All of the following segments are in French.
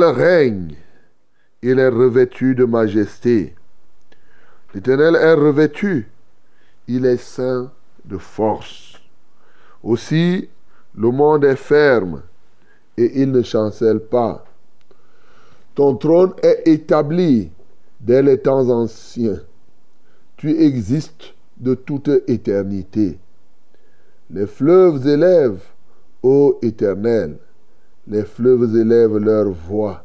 Règne, il est revêtu de majesté. L'Éternel est revêtu, il est saint de force. Aussi, le monde est ferme et il ne chancelle pas. Ton trône est établi dès les temps anciens. Tu existes de toute éternité. Les fleuves élèvent, ô Éternel, les fleuves élèvent leur voix.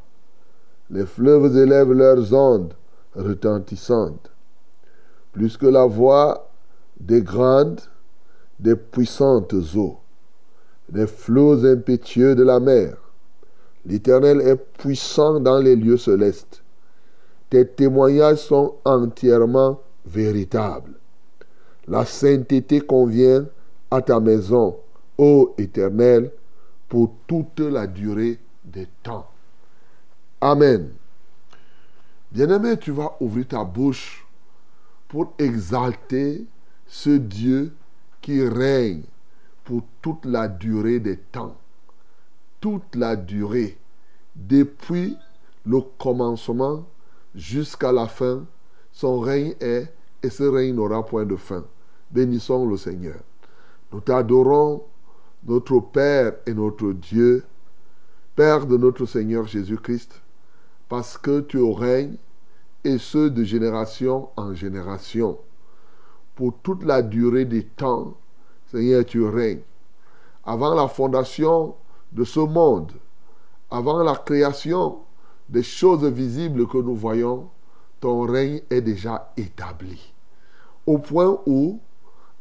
Les fleuves élèvent leurs ondes retentissantes. Plus que la voix des grandes, des puissantes eaux, des flots impétueux de la mer. L'Éternel est puissant dans les lieux célestes. Tes témoignages sont entièrement véritables. La sainteté convient à ta maison, ô Éternel, pour toute la durée des temps. Amen. Bien-aimé, tu vas ouvrir ta bouche pour exalter ce Dieu qui règne pour toute la durée des temps. Toute la durée, depuis le commencement jusqu'à la fin, son règne est et ce règne n'aura point de fin. Bénissons le Seigneur. Nous t'adorons notre Père et notre Dieu, Père de notre Seigneur Jésus-Christ, parce que tu règnes, et ce de génération en génération. Pour toute la durée des temps, Seigneur, tu règnes. Avant la fondation de ce monde, avant la création des choses visibles que nous voyons, ton règne est déjà établi. Au point où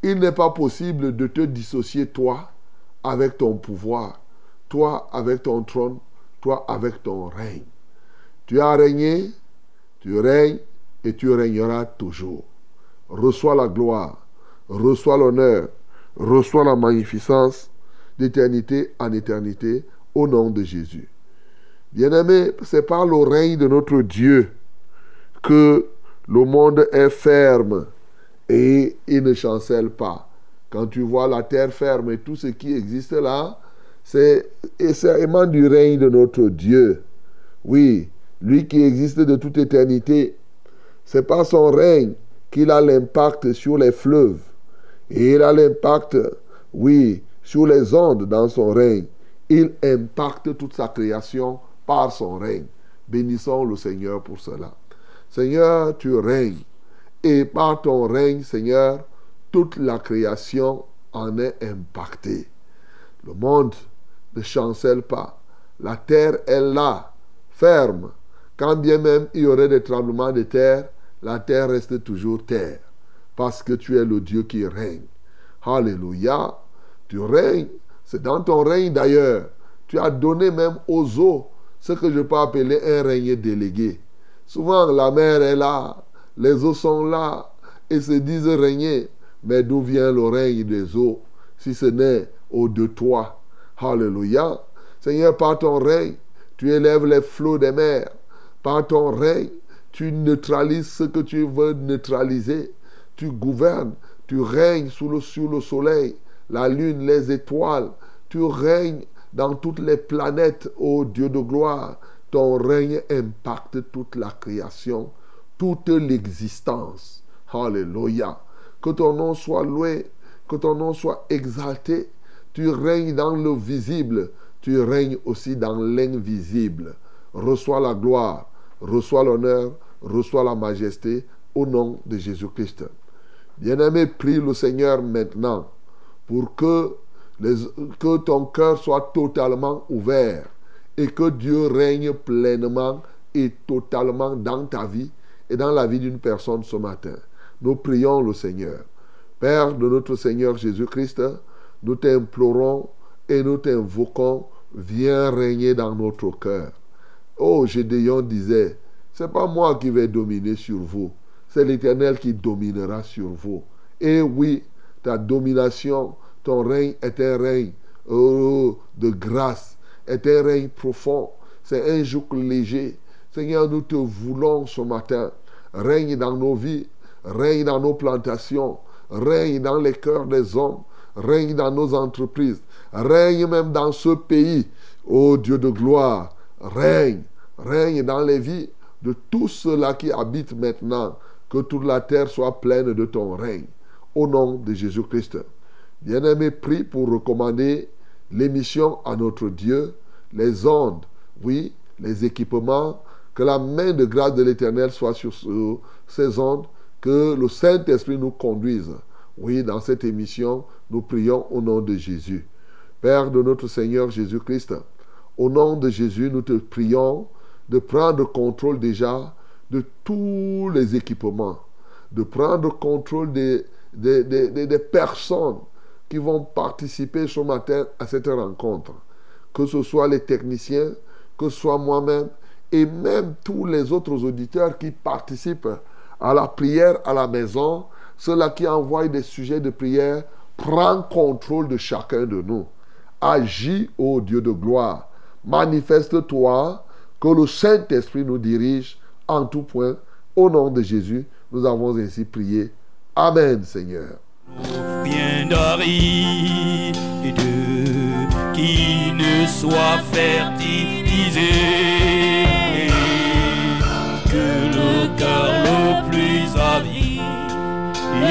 il n'est pas possible de te dissocier, toi, avec ton pouvoir, toi avec ton trône, toi avec ton règne. Tu as régné, tu règnes et tu régneras toujours. Reçois la gloire, reçois l'honneur, reçois la magnificence d'éternité en éternité au nom de Jésus. Bien-aimé, c'est par le règne de notre Dieu que le monde est ferme et il ne chancelle pas. Quand tu vois la terre ferme et tout ce qui existe là, c'est essentiellement du règne de notre Dieu. Oui, lui qui existe de toute éternité. C'est par son règne qu'il a l'impact sur les fleuves. Et il a l'impact, oui, sur les ondes dans son règne. Il impacte toute sa création par son règne. Bénissons le Seigneur pour cela. Seigneur, tu règnes. Et par ton règne, Seigneur, toute la création en est impactée. Le monde ne chancelle pas. La terre est là, ferme. Quand bien même il y aurait des tremblements de terre, la terre reste toujours terre. Parce que tu es le Dieu qui règne. Alléluia. Tu règnes. C'est dans ton règne d'ailleurs. Tu as donné même aux eaux ce que je peux appeler un règne délégué. Souvent, la mer est là, les eaux sont là, et se disent régner. Mais d'où vient le règne des eaux, si ce n'est au de toi? Alléluia. Seigneur, par ton règne, tu élèves les flots des mers. Par ton règne, tu neutralises ce que tu veux neutraliser. Tu gouvernes, tu règnes sous le, sur le soleil, la lune, les étoiles. Tu règnes dans toutes les planètes, ô Dieu de gloire. Ton règne impacte toute la création, toute l'existence. Alléluia. Que ton nom soit loué, que ton nom soit exalté. Tu règnes dans le visible, tu règnes aussi dans l'invisible. Reçois la gloire, reçois l'honneur, reçois la majesté au nom de Jésus-Christ. Bien-aimé, prie le Seigneur maintenant pour que, que ton cœur soit totalement ouvert et que Dieu règne pleinement et totalement dans ta vie et dans la vie d'une personne ce matin. Nous prions le Seigneur. Père de notre Seigneur Jésus-Christ, nous t'implorons et nous t'invoquons, viens régner dans notre cœur. Oh, Gédéon disait, c'est pas moi qui vais dominer sur vous, c'est l'Éternel qui dominera sur vous. Et oui, ta domination, ton règne est un règne oh, de grâce, est un règne profond, c'est un joug léger. Seigneur, nous te voulons ce matin. Règne dans nos vies, règne dans nos plantations, règne dans les cœurs des hommes, règne dans nos entreprises, règne même dans ce pays. Ô Dieu de gloire, règne, règne dans les vies de tous ceux-là qui habitent maintenant. Que toute la terre soit pleine de ton règne. Au nom de Jésus-Christ. Bien-aimé, prie pour recommander l'émission à notre Dieu, les ondes, oui, les équipements, que la main de grâce de l'Éternel soit sur ces ondes, que le Saint-Esprit nous conduise. Oui, dans cette émission, nous prions au nom de Jésus. Père de notre Seigneur Jésus-Christ, au nom de Jésus, nous te prions de prendre contrôle déjà de tous les équipements, de prendre contrôle des, des, des, des personnes qui vont participer ce matin à cette rencontre. Que ce soit les techniciens, que ce soit moi-même et même tous les autres auditeurs qui participent à la prière à la maison, ceux-là qui envoient des sujets de prière, prends contrôle de chacun de nous. Agis, ô Dieu de gloire. Manifeste-toi, que le Saint-Esprit nous dirige en tout point. Au nom de Jésus, nous avons ainsi prié. Amen, Seigneur. Ne soit fertilisé,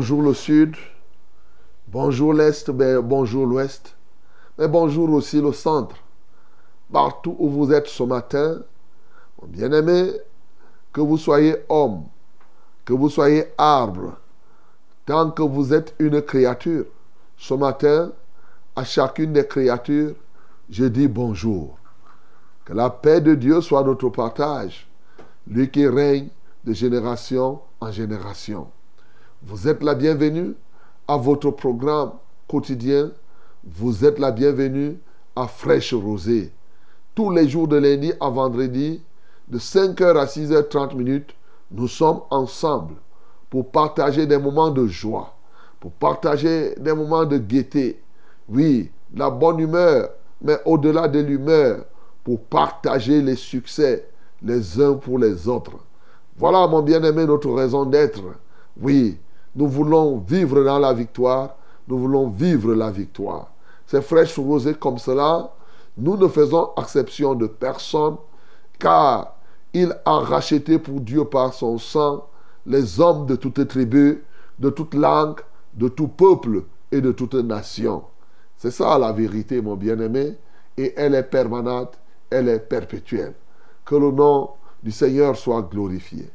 le sud, bonjour l'est, ben, bonjour l'ouest, mais bonjour aussi le centre. Partout où vous êtes ce matin, bien-aimé, que vous soyez homme, que vous soyez arbre, tant que vous êtes une créature, ce matin, à chacune des créatures, je dis bonjour. Que la paix de Dieu soit notre partage, lui qui règne de génération en génération. Vous êtes la bienvenue à votre programme quotidien. Vous êtes la bienvenue à Fraîche Rosée. Tous les jours de lundi à vendredi, de 5h à 6h30 minutes, nous sommes ensemble pour partager des moments de joie, pour partager des moments de gaieté. Oui, la bonne humeur, mais au-delà de l'humeur, pour partager les succès les uns pour les autres. Voilà, mon bien-aimé, notre raison d'être. Oui, nous voulons vivre dans la victoire. Nous voulons vivre la victoire. ces fraîches rosées comme cela, nous ne faisons exception de personne, car il a racheté pour Dieu par son sang les hommes de toute tribu, de toute langue, de tout peuple et de toute nation. C'est ça la vérité, mon bien-aimé, et elle est permanente, elle est perpétuelle. Que le nom du Seigneur soit glorifié.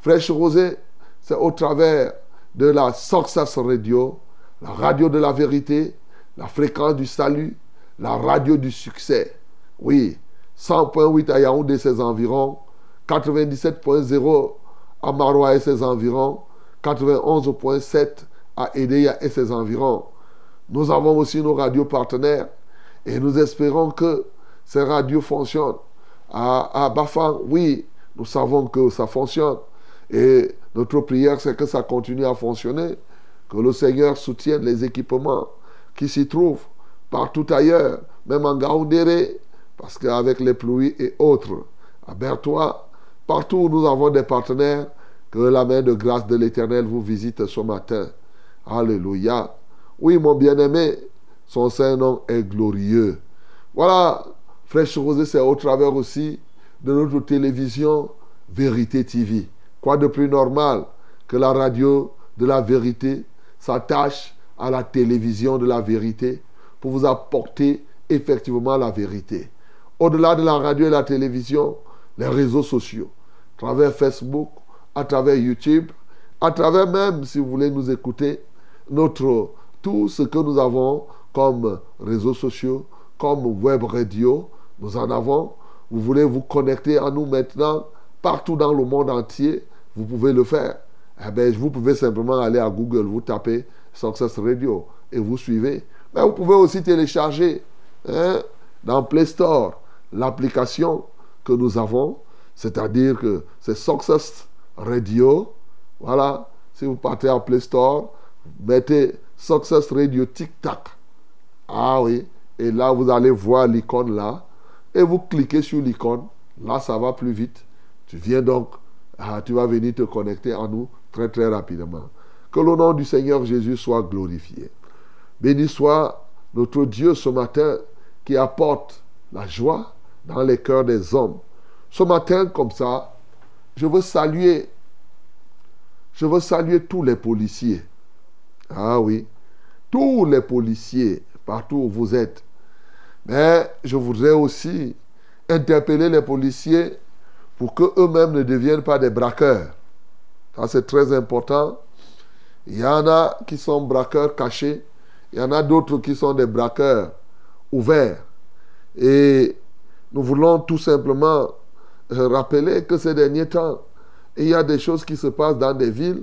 Fraîche Rosée, c'est au travers de la Success Radio, la radio de la vérité, la fréquence du salut, la radio du succès. Oui, 100.8 à Yaoundé et ses environs, 97.0 à Maroua et ses environs, 91.7 à Edea et ses environs. Nous avons aussi nos radios partenaires et nous espérons que ces radios fonctionnent. À, à Bafang, oui, nous savons que ça fonctionne. Notre prière, c'est que ça continue à fonctionner, que le Seigneur soutienne les équipements qui s'y trouvent partout ailleurs, même en Gaoundéré, parce qu'avec les pluies et autres, à Bertois, partout où nous avons des partenaires, que la main de grâce de l'Éternel vous visite ce matin. Alléluia. Oui, mon bien-aimé, son Saint-Nom est glorieux. Voilà, Fraîche Rosée, c'est au travers aussi de notre télévision Vérité TV. Quoi de plus normal que la radio de la vérité s'attache à la télévision de la vérité pour vous apporter effectivement la vérité? Au-delà de la radio et la télévision, les réseaux sociaux, à travers Facebook, à travers YouTube, à travers même, si vous voulez nous écouter, notre, tout ce que nous avons comme réseaux sociaux, comme web radio, nous en avons. Vous voulez vous connecter à nous maintenant partout dans le monde entier, vous pouvez le faire. Eh bien, vous pouvez simplement aller à Google, vous tapez Success Radio et vous suivez. Mais vous pouvez aussi télécharger hein, dans Play Store l'application que nous avons, c'est-à-dire que c'est Success Radio. Voilà, si vous partez à Play Store, mettez Success Radio Tic Tac. Ah oui, et là vous allez voir l'icône là, et vous cliquez sur l'icône. Là, ça va plus vite. Tu viens donc, ah, tu vas venir te connecter à nous très très rapidement. Que le nom du Seigneur Jésus soit glorifié. Béni soit notre Dieu ce matin qui apporte la joie dans les cœurs des hommes. Ce matin, comme ça, je veux saluer, je veux saluer tous les policiers. Ah oui, tous les policiers, partout où vous êtes. Mais je voudrais aussi interpeller les policiers pour qu'eux-mêmes ne deviennent pas des braqueurs. Ça, c'est très important. Il y en a qui sont braqueurs cachés. Il y en a d'autres qui sont des braqueurs ouverts. Et nous voulons tout simplement rappeler que ces derniers temps, il y a des choses qui se passent dans des villes,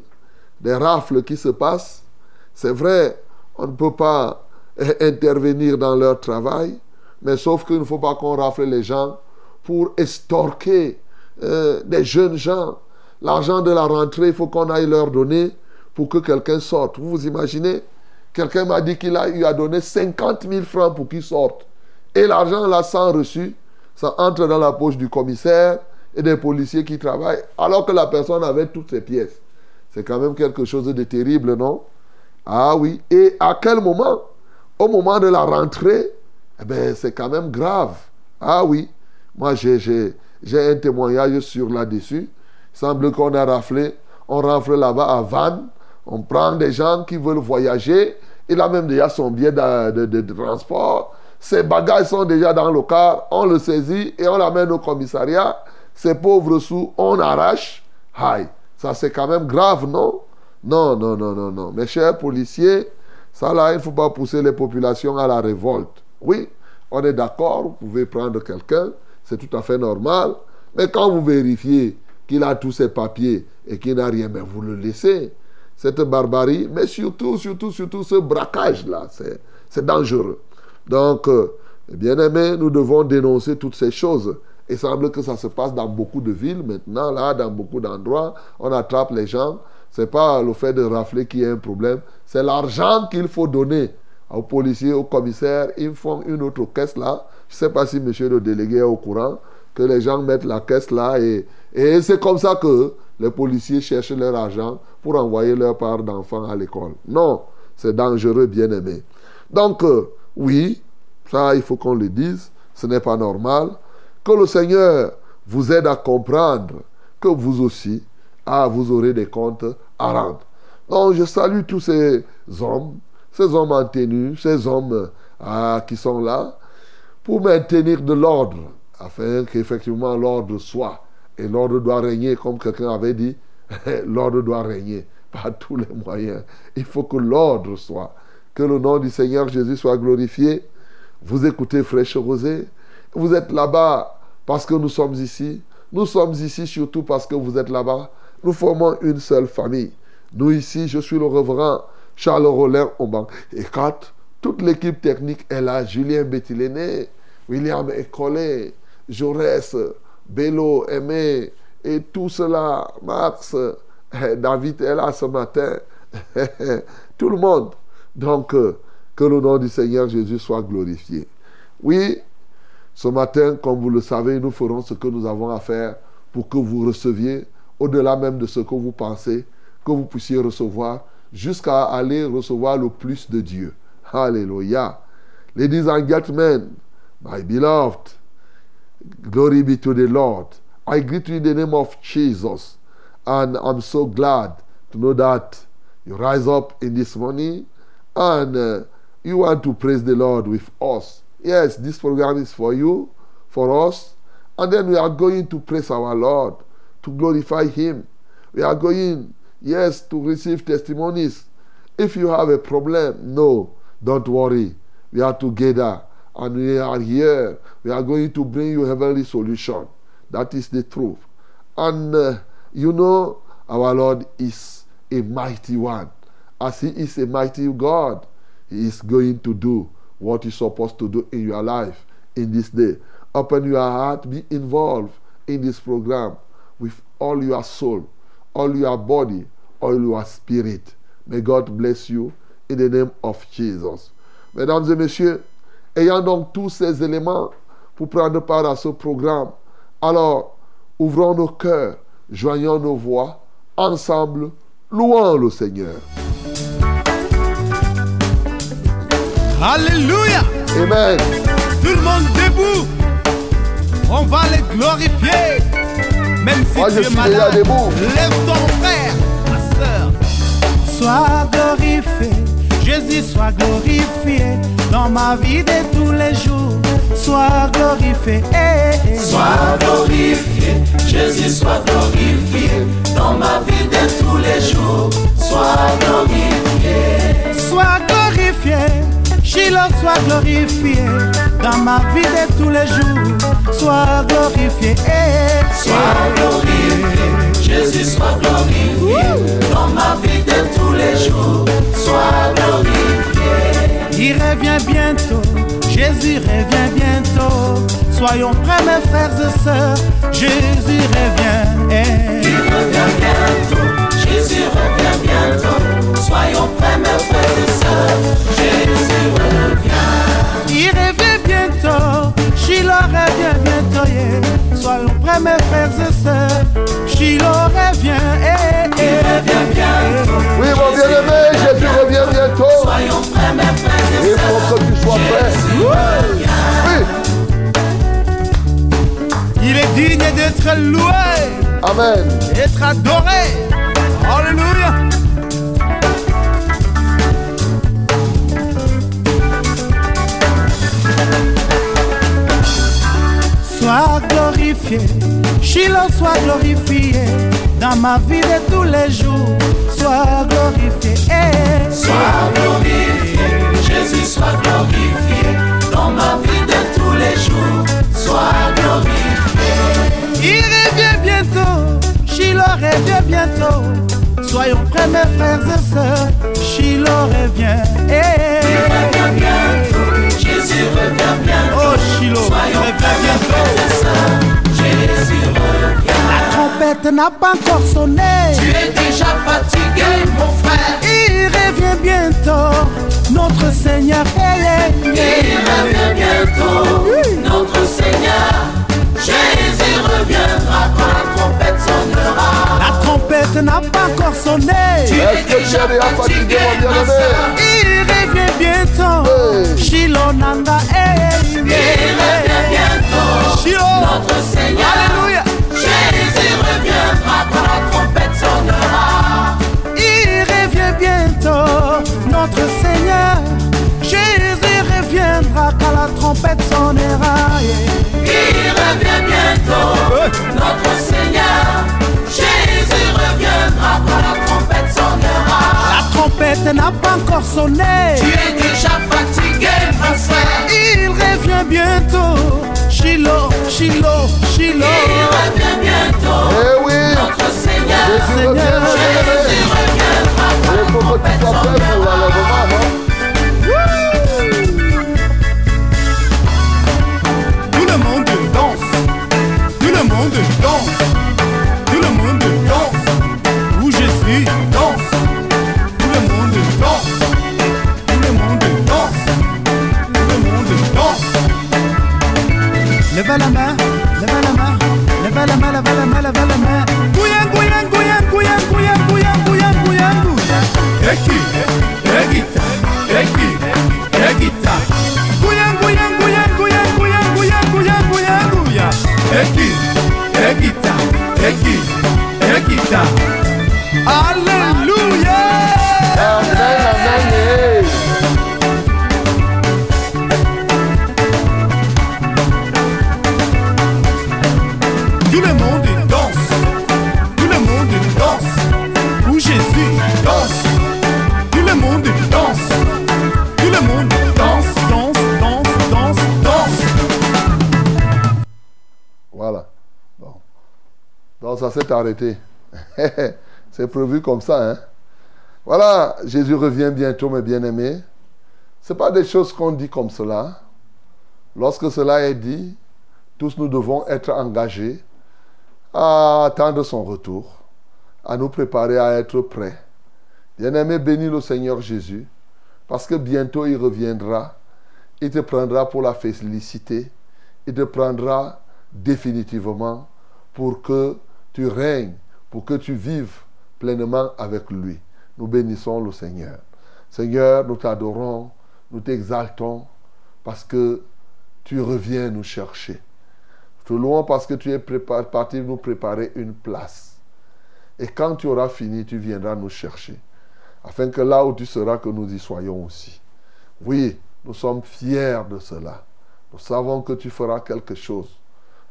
des rafles qui se passent. C'est vrai, on ne peut pas intervenir dans leur travail, mais sauf qu'il ne faut pas qu'on rafle les gens pour estorquer euh, des jeunes gens. L'argent de la rentrée, il faut qu'on aille leur donner pour que quelqu'un sorte. Vous vous imaginez Quelqu'un m'a dit qu'il a eu à donner 50 000 francs pour qu'il sorte. Et l'argent là, sans reçu, ça entre dans la poche du commissaire et des policiers qui travaillent, alors que la personne avait toutes ses pièces. C'est quand même quelque chose de terrible, non? Ah oui. Et à quel moment? Au moment de la rentrée, eh bien, c'est quand même grave. Ah oui. Moi, j'ai un témoignage sur là-dessus. Semble qu'on a raflé. On rafle là-bas à Vannes. On prend des gens qui veulent voyager. Il a même déjà son billet de, de transport. Ses bagages sont déjà dans le car. On le saisit et on l'amène au commissariat. Ces pauvres sous, on arrache. Aïe. Ça, c'est quand même grave, non? Non, non, non, non, non. Mes chers policiers, ça là, il ne faut pas pousser les populations à la révolte. Oui, on est d'accord, vous pouvez prendre quelqu'un, c'est tout à fait normal. Mais quand vous vérifiez qu'il a tous ses papiers et qu'il n'a rien, mais vous le laissez. Cette barbarie, mais surtout, surtout, surtout ce braquage-là, c'est dangereux. Donc, euh, bien aimé, nous devons dénoncer toutes ces choses. Il semble que ça se passe dans beaucoup de villes maintenant, là, dans beaucoup d'endroits. On attrape les gens. Ce n'est pas le fait de rafler qui est un problème, c'est l'argent qu'il faut donner aux policiers, aux commissaires, ils font une autre caisse là. Je ne sais pas si monsieur le délégué est au courant, que les gens mettent la caisse là et, c'est comme ça que les policiers cherchent leur argent pour envoyer leur part d'enfants à l'école. Non, c'est dangereux, bien aimé. Donc, euh, Oui, ça, il faut qu'on le dise. Ce n'est pas normal. Que le Seigneur vous aide à comprendre que vous aussi, ah, vous aurez des comptes à rendre. Donc, je salue tous ces hommes, ces hommes en tenue, ces hommes ah, qui sont là pour maintenir de l'ordre, afin qu'effectivement l'ordre soit. Et l'ordre doit régner, comme quelqu'un avait dit, l'ordre doit régner par tous les moyens. Il faut que l'ordre soit. Que le nom du Seigneur Jésus soit glorifié. Vous écoutez Fraîche Rosée. Vous êtes là-bas parce que nous sommes ici. Nous sommes ici surtout parce que vous êtes là-bas. Nous formons une seule famille. Nous ici, je suis le reverend Charles Rollin Omban. Et quand toute l'équipe technique est là, Julien Bettiléné, William Ecolé, Jaurès, Bello, Aimé, et tout cela, Max, David est là ce matin, tout le monde. Donc, euh, que le nom du Seigneur Jésus soit glorifié. Oui, ce matin, comme vous le savez, nous ferons ce que nous avons à faire pour que vous receviez, au-delà même de ce que vous pensez, que vous puissiez recevoir, jusqu'à aller recevoir le plus de Dieu. Alléluia. Ladies and gentlemen, my beloved, glory be to the Lord. I greet you in the name of Jesus. And I'm so glad to know that you rise up in this morning and uh, you want to praise the Lord with us. Yes, this program is for you, for us. And then we are going to praise our Lord, to glorify Him. We are going, yes, to receive testimonies. If you have a problem, no, don't worry. We are together and we are here. We are going to bring you heavenly solution. That is the truth. And uh, you know, our Lord is a mighty one. As He is a mighty God, He is going to do what He's supposed to do in your life in this day. Open your heart, be involved in this program with all your soul, all your body, all your spirit. May God bless you in the name of Jesus. Mesdames et messieurs, ayant donc tous ces éléments pour prendre part à ce programme, alors ouvrons nos cœurs, joignons nos voix, ensemble, louons le Seigneur. Alléluia. Amen. Tout le monde debout. On va les glorifier. Même si Moi, tu es malade, lève-toi mon frère, ma soeur. Sois glorifié, Jésus soit glorifié dans ma vie de tous les jours. Sois glorifié. Sois glorifié, Jésus soit glorifié dans ma vie de tous les jours. Sois glorifié, Sois glorifié, Shiloh soit glorifié dans ma vie de tous les jours. Sois glorifié, sois glorifié, Jésus soit glorifié dans ma vie de tous les jours. Sois glorifié, Il revient bientôt, Jésus revient bientôt. Soyons prêts, mes frères et sœurs, Jésus revient. il revient bientôt. Jésus revient bientôt. Soyons prêts, mes frères et sœurs. Jésus revient. Il revient bientôt, Shiloh revient bientôt. yeah. Soyons prêts, mes frères et sœurs, Shiloh revient. eh, eh. Il revient bientôt. Oui, mon bien-aimé, Jésus revient bientôt. Soyons prêts, mes frères et Il sœurs. faut que tu sois prêt. Oui. Il est digne d'être loué, Amen. d'être adoré. Sois glorifié, Shiloh soit glorifié dans ma vie de tous les jours. Sois glorifié, eh. Sois glorifié, Jésus soit glorifié dans ma vie de tous les jours. Sois glorifié, Il revient bientôt, Shiloh revient bientôt. Soyons prêts, mes frères et sœurs, Shiloh revient. eh. revient bientôt. Jésus revient bientôt. Oh Shiloh, revient bientôt. Jésus revient. La trompette n'a pas encore sonné. Tu es déjà fatigué, mon frère. Il revient bientôt, notre Seigneur est Il revient bientôt, notre Seigneur. Jésus reviendra quand la trompette sonnera. La trompette n'a pas encore sonné. Tu es déjà fatigué, 16 n'a pas encore sonné. Tu es déjà fatigué, mon frère. Il revient bientôt. Shiloh, Shiloh, Shiloh. Il revient bientôt. Eh oui, Notre Seigneur, Jésus revient, Seigneur. Jésus reviendra Il faut que tu sois prêt pour l'enlèvement, non arrêté. C'est prévu comme ça. Hein? Voilà, Jésus revient bientôt, mes bien-aimés. Ce pas des choses qu'on dit comme cela. Lorsque cela est dit, tous nous devons être engagés à attendre son retour, à nous préparer à être prêts. Bien-aimé, bénis le Seigneur Jésus, parce que bientôt il reviendra. Il te prendra pour la félicité. Il te prendra définitivement pour que tu règnes, pour que tu vives pleinement avec lui. Nous bénissons le Seigneur. Seigneur, nous t'adorons, nous t'exaltons parce que tu reviens nous chercher. Te louons parce que tu es parti nous préparer une place. Et quand tu auras fini, tu viendras nous chercher. Afin que là où tu seras, que nous y soyons aussi. Oui, nous sommes fiers de cela. Nous savons que tu feras quelque chose.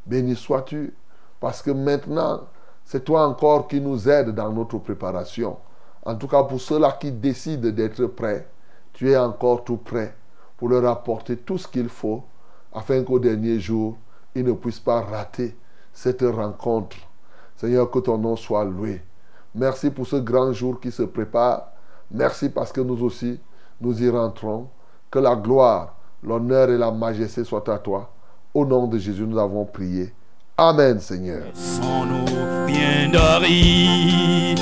Béni sois-tu, parce que maintenant, c'est toi encore qui nous aides dans notre préparation. En tout cas, pour ceux-là qui décident d'être prêts, tu es encore tout prêt pour leur apporter tout ce qu'il faut afin qu'au dernier jour, ils ne puissent pas rater cette rencontre. Seigneur, que ton nom soit loué. Merci pour ce grand jour qui se prépare. Merci parce que nous aussi, nous y rentrons. Que la gloire, l'honneur et la majesté soient à toi. Au nom de Jésus, nous avons prié. Amen, Seigneur. sans nos bien d'arides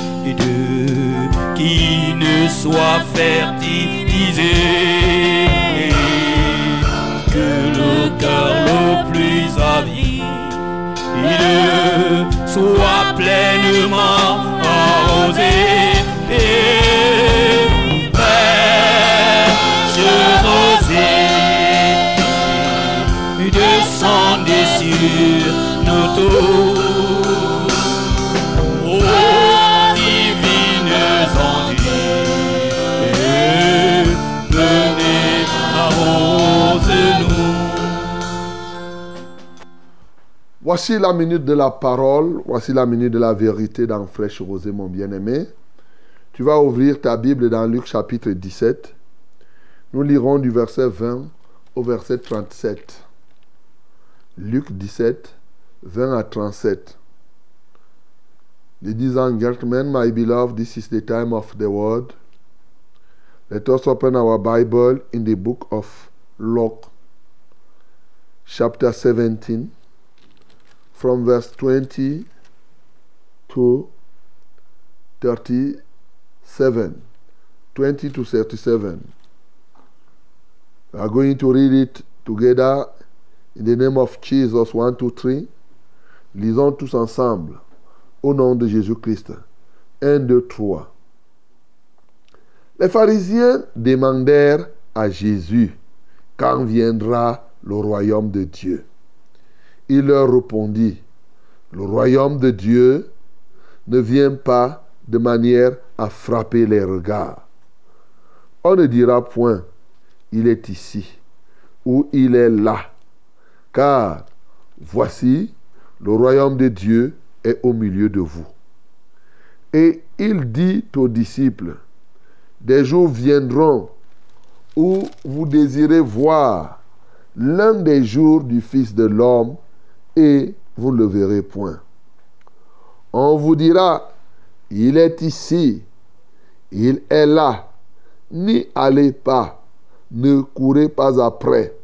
qui ne soient fertilisés que le cœur le plus avide soit pleinement arrosé. Descendez sur Voici la minute de la parole, voici la minute de la vérité dans Fraîche Rosée, mon bien-aimé. Tu vas ouvrir ta Bible dans Luc chapitre 17. Nous lirons du verset 20 au verset 37. Luc 17, 20 à 37. Ladies and gentlemen, my beloved, this is the time of the word. Let us open our Bible in the book of Luke, chapter 17 from verse 20 to 37. 20 to 37. We are going to read it together in the name of Jesus. 1, 2, 3. Lisons tous ensemble au nom de Jésus-Christ. 1, 2, 3. Les pharisiens demandèrent à Jésus quand viendra le royaume de Dieu? Il leur répondit, le royaume de Dieu ne vient pas de manière à frapper les regards. On ne dira point, il est ici ou il est là, car voici, le royaume de Dieu est au milieu de vous. Et il dit aux disciples, des jours viendront où vous désirez voir l'un des jours du Fils de l'homme et vous ne le verrez point. On vous dira, il est ici, il est là, n'y allez pas, ne courez pas après,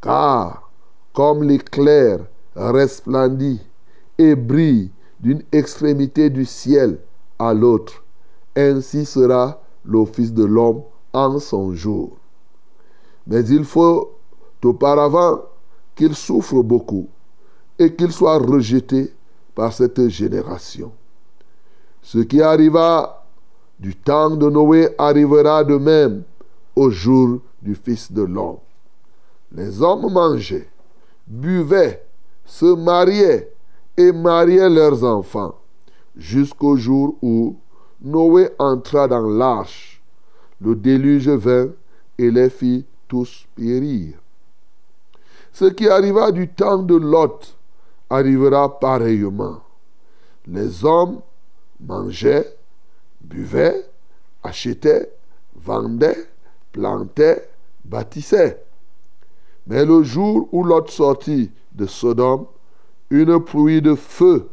car comme l'éclair resplendit et brille d'une extrémité du ciel à l'autre, ainsi sera le Fils de l'homme en son jour. Mais il faut auparavant qu'il souffre beaucoup et qu'il soit rejeté par cette génération. Ce qui arriva du temps de Noé arrivera de même au jour du Fils de l'homme. Les hommes mangeaient, buvaient, se mariaient et mariaient leurs enfants jusqu'au jour où Noé entra dans l'arche. Le déluge vint et les fit tous périr. Ce qui arriva du temps de Lot arrivera pareillement. Les hommes mangeaient, buvaient, achetaient, vendaient, plantaient, bâtissaient. Mais le jour où Lot sortit Sodome, une pluie de feu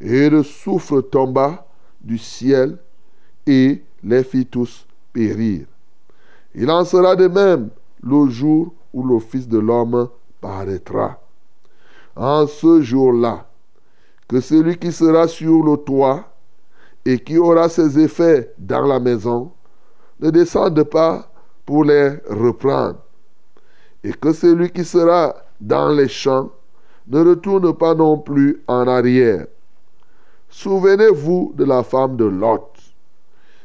et de souffle tomba du ciel et les fit tous périr. Il en sera de même le jour où le Fils de l'homme paraîtra. En ce jour-là, que celui qui sera sur le toit et qui aura ses effets dans la maison ne descende pas pour les reprendre. Et que celui qui sera dans les champs ne retourne pas non plus en arrière. Souvenez-vous de la femme de Lot.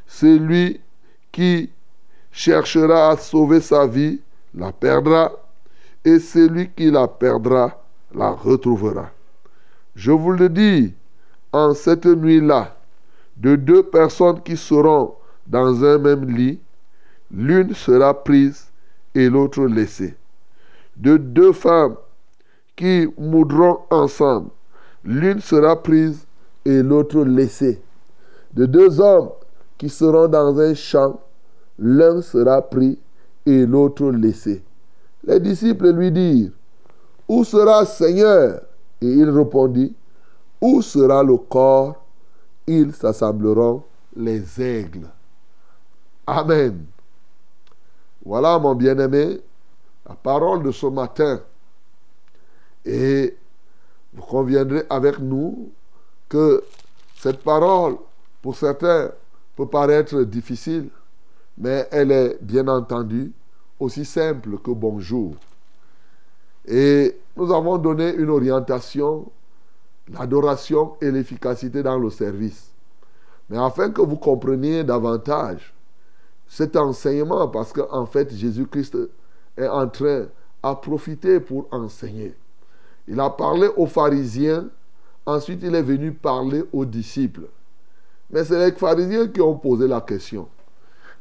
Celui qui cherchera à sauver sa vie la perdra, et celui qui la perdra la retrouvera. Je vous le dis, en cette nuit-là, de deux personnes qui seront dans un même lit, l'une sera prise et l'autre laissée. De deux femmes qui moudront ensemble, l'une sera prise et l'autre laissée. De deux hommes qui seront dans un champ, l'un sera pris et l'autre laissé. Les disciples lui dirent, Où sera Seigneur? Et il répondit, Où sera le corps? Ils s'assembleront les aigles. Amen. Voilà, mon bien-aimé, la parole de ce matin. Et vous conviendrez avec nous que cette parole, pour certains, peut paraître difficile, mais elle est bien entendu aussi simple que bonjour. Et nous avons donné une orientation, l'adoration et l'efficacité dans le service. Mais afin que vous compreniez davantage cet enseignement, parce qu'en fait Jésus-Christ est en train à profiter pour enseigner. Il a parlé aux pharisiens, ensuite il est venu parler aux disciples. Mais c'est les pharisiens qui ont posé la question.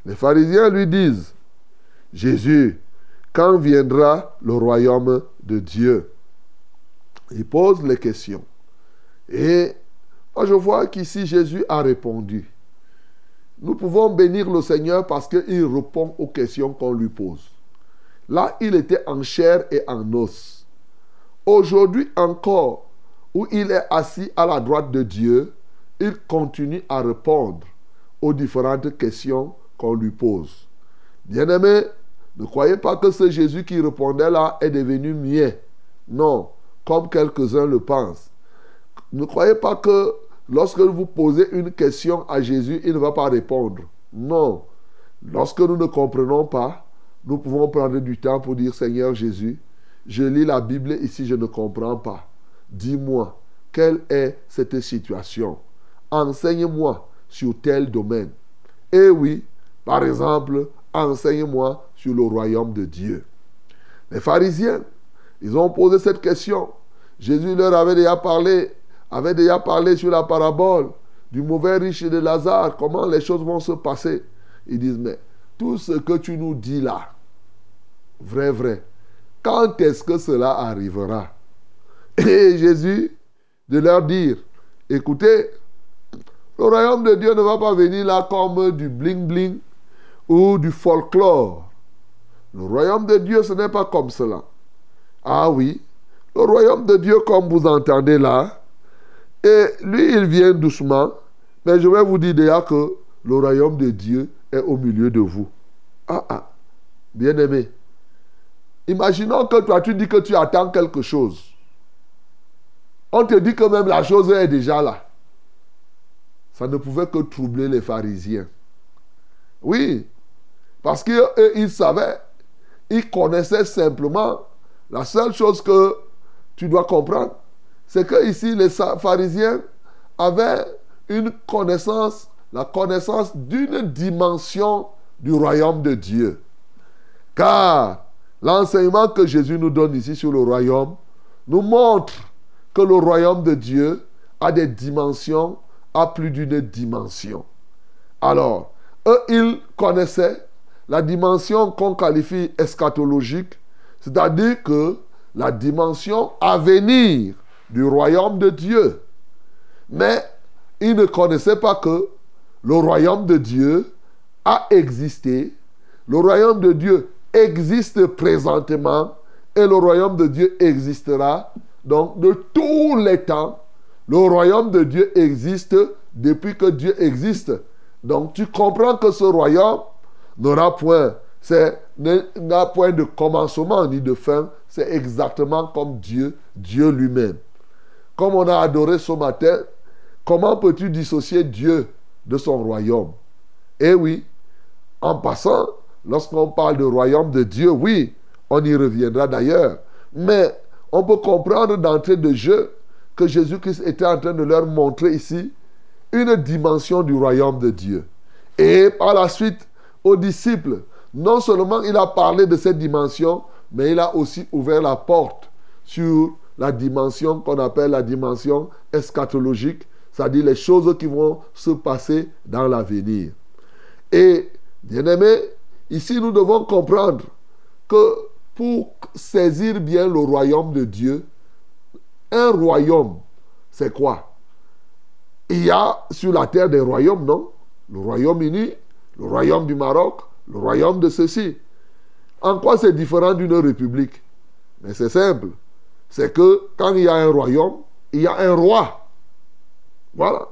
Les pharisiens lui disent, Jésus, quand viendra le royaume de Dieu? Il pose les questions. Et moi je vois qu'ici Jésus a répondu. Nous pouvons bénir le Seigneur parce qu'il répond aux questions qu'on lui pose. Là, il était en chair et en os. Aujourd'hui encore, où il est assis à la droite de Dieu, il continue à répondre aux différentes questions qu'on lui pose. Bien-aimé, ne croyez pas que ce Jésus qui répondait là est devenu mien. Non, comme quelques-uns le pensent. Ne croyez pas que lorsque vous posez une question à Jésus, il ne va pas répondre. Non. Lorsque nous ne comprenons pas, nous pouvons prendre du temps pour dire Seigneur Jésus, je lis la Bible ici, je ne comprends pas. Dis-moi, quelle est cette situation? Enseigne-moi sur tel domaine. Et oui, par exemple, enseigne-moi sur le royaume de Dieu. Les pharisiens, ils ont posé cette question. Jésus leur avait déjà parlé, avait déjà parlé sur la parabole du mauvais riche et de Lazare, comment les choses vont se passer? Ils disent, mais tout ce que tu nous dis là, vrai, vrai, quand est-ce que cela arrivera? Et Jésus, de leur dire, écoutez, le royaume de Dieu ne va pas venir là comme du bling-bling ou du folklore. Le royaume de Dieu, ce n'est pas comme cela. Ah oui, le royaume de Dieu, comme vous entendez là, et lui, il vient doucement, mais je vais vous dire déjà que le royaume de Dieu est au milieu de vous. Ah ah, bien aimé. Imaginons que toi, tu dis que tu attends quelque chose. On te dit que même la chose est déjà là. Ça ne pouvait que troubler les pharisiens. Oui, parce qu'ils savaient, ils connaissaient simplement. La seule chose que tu dois comprendre, c'est que ici, les pharisiens avaient une connaissance, la connaissance d'une dimension du royaume de Dieu. Car l'enseignement que Jésus nous donne ici sur le royaume nous montre que le royaume de Dieu a des dimensions, a plus d'une dimension. Alors, eux, ils connaissaient la dimension qu'on qualifie eschatologique, c'est-à-dire que la dimension à venir du royaume de Dieu. Mais ils ne connaissaient pas que le royaume de Dieu a existé, le royaume de Dieu existe présentement et le royaume de Dieu existera. Donc, de tous les temps, le royaume de Dieu existe depuis que Dieu existe. Donc, tu comprends que ce royaume n'aura point, n'a point de commencement ni de fin. C'est exactement comme Dieu, Dieu lui-même. Comme on a adoré ce matin, comment peux-tu dissocier Dieu de son royaume Eh oui, en passant, lorsqu'on parle de royaume de Dieu, oui, on y reviendra d'ailleurs. Mais on peut comprendre d'entrée de jeu que Jésus-Christ était en train de leur montrer ici une dimension du royaume de Dieu. Et par la suite, aux disciples, non seulement il a parlé de cette dimension, mais il a aussi ouvert la porte sur la dimension qu'on appelle la dimension eschatologique, c'est-à-dire les choses qui vont se passer dans l'avenir. Et, bien aimé, ici nous devons comprendre que pour saisir bien le royaume de Dieu, un royaume, c'est quoi? Il y a sur la terre des royaumes, non? Le Royaume-Uni, le royaume du Maroc, le royaume de ceci. En quoi c'est différent d'une république? Mais c'est simple. C'est que quand il y a un royaume, il y a un roi. Voilà.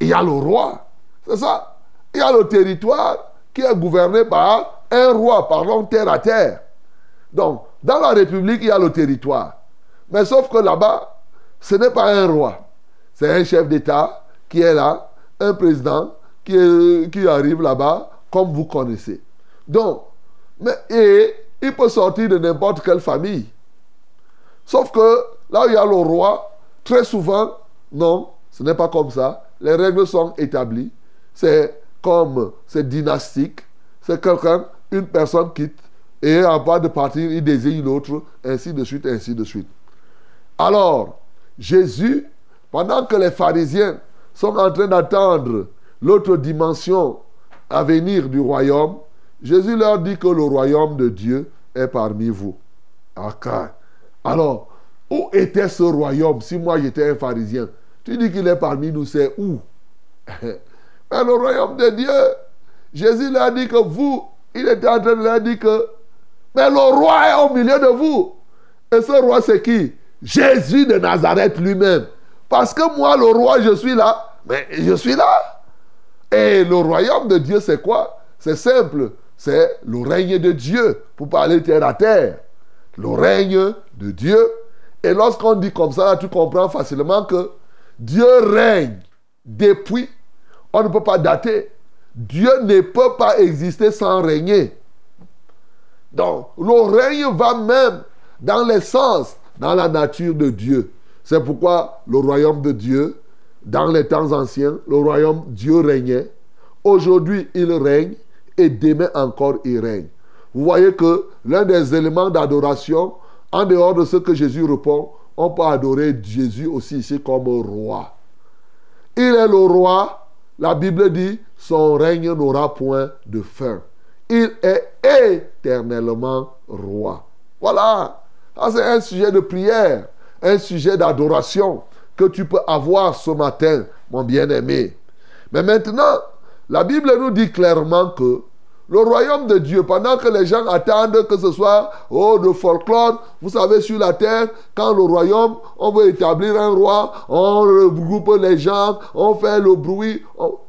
Il y a le roi. C'est ça. Il y a le territoire qui est gouverné par un roi, parlons terre à terre. Donc, dans la République, il y a le territoire. Mais sauf que là-bas, ce n'est pas un roi. C'est un chef d'État qui est là, un président qui, arrive là-bas, comme vous connaissez. Donc, et il peut sortir de n'importe quelle famille. Sauf que là où il y a le roi, très souvent, non, ce n'est pas comme ça. Les règles sont établies. C'est comme, c'est dynastique. C'est quelqu'un, une personne quitte et avant de partir, il désigne l'autre, ainsi de suite, ainsi de suite. Alors, Jésus, pendant que les pharisiens sont en train d'attendre l'autre dimension à venir du royaume, Jésus leur dit que le royaume de Dieu est parmi vous. Alors, où était ce royaume si moi j'étais un pharisien? Tu dis qu'il est parmi nous, c'est où? Mais le royaume de Dieu, Jésus leur dit que vous, il était en train de leur dire que, mais le roi est au milieu de vous. Et ce roi, c'est qui? Jésus de Nazareth lui-même. Parce que moi, le roi, je suis là. Mais je suis là. Et le royaume de Dieu, c'est quoi? C'est simple. C'est le règne de Dieu, pour parler terre à terre. Le règne de Dieu. Et lorsqu'on dit comme ça, tu comprends facilement que Dieu règne depuis. On ne peut pas dater. Dieu ne peut pas exister sans régner. Donc, le règne va même dans l'essence, dans la nature de Dieu. C'est pourquoi le royaume de Dieu, dans les temps anciens, le royaume Dieu régnait. Aujourd'hui, il règne et demain encore, il règne. Vous voyez que l'un des éléments d'adoration, en dehors de ce que Jésus répond, on peut adorer Jésus aussi ici comme roi. Il est le roi. La Bible dit, son règne n'aura point de fin. Il est éternellement roi. Voilà. c'est un sujet de prière, un sujet d'adoration que tu peux avoir ce matin, mon bien-aimé. Mais maintenant, la Bible nous dit clairement que le royaume de Dieu, pendant que les gens attendent que ce soit oh, de folklore, vous savez, sur la terre, quand le royaume, on veut établir un roi, on regroupe les gens, on fait le bruit.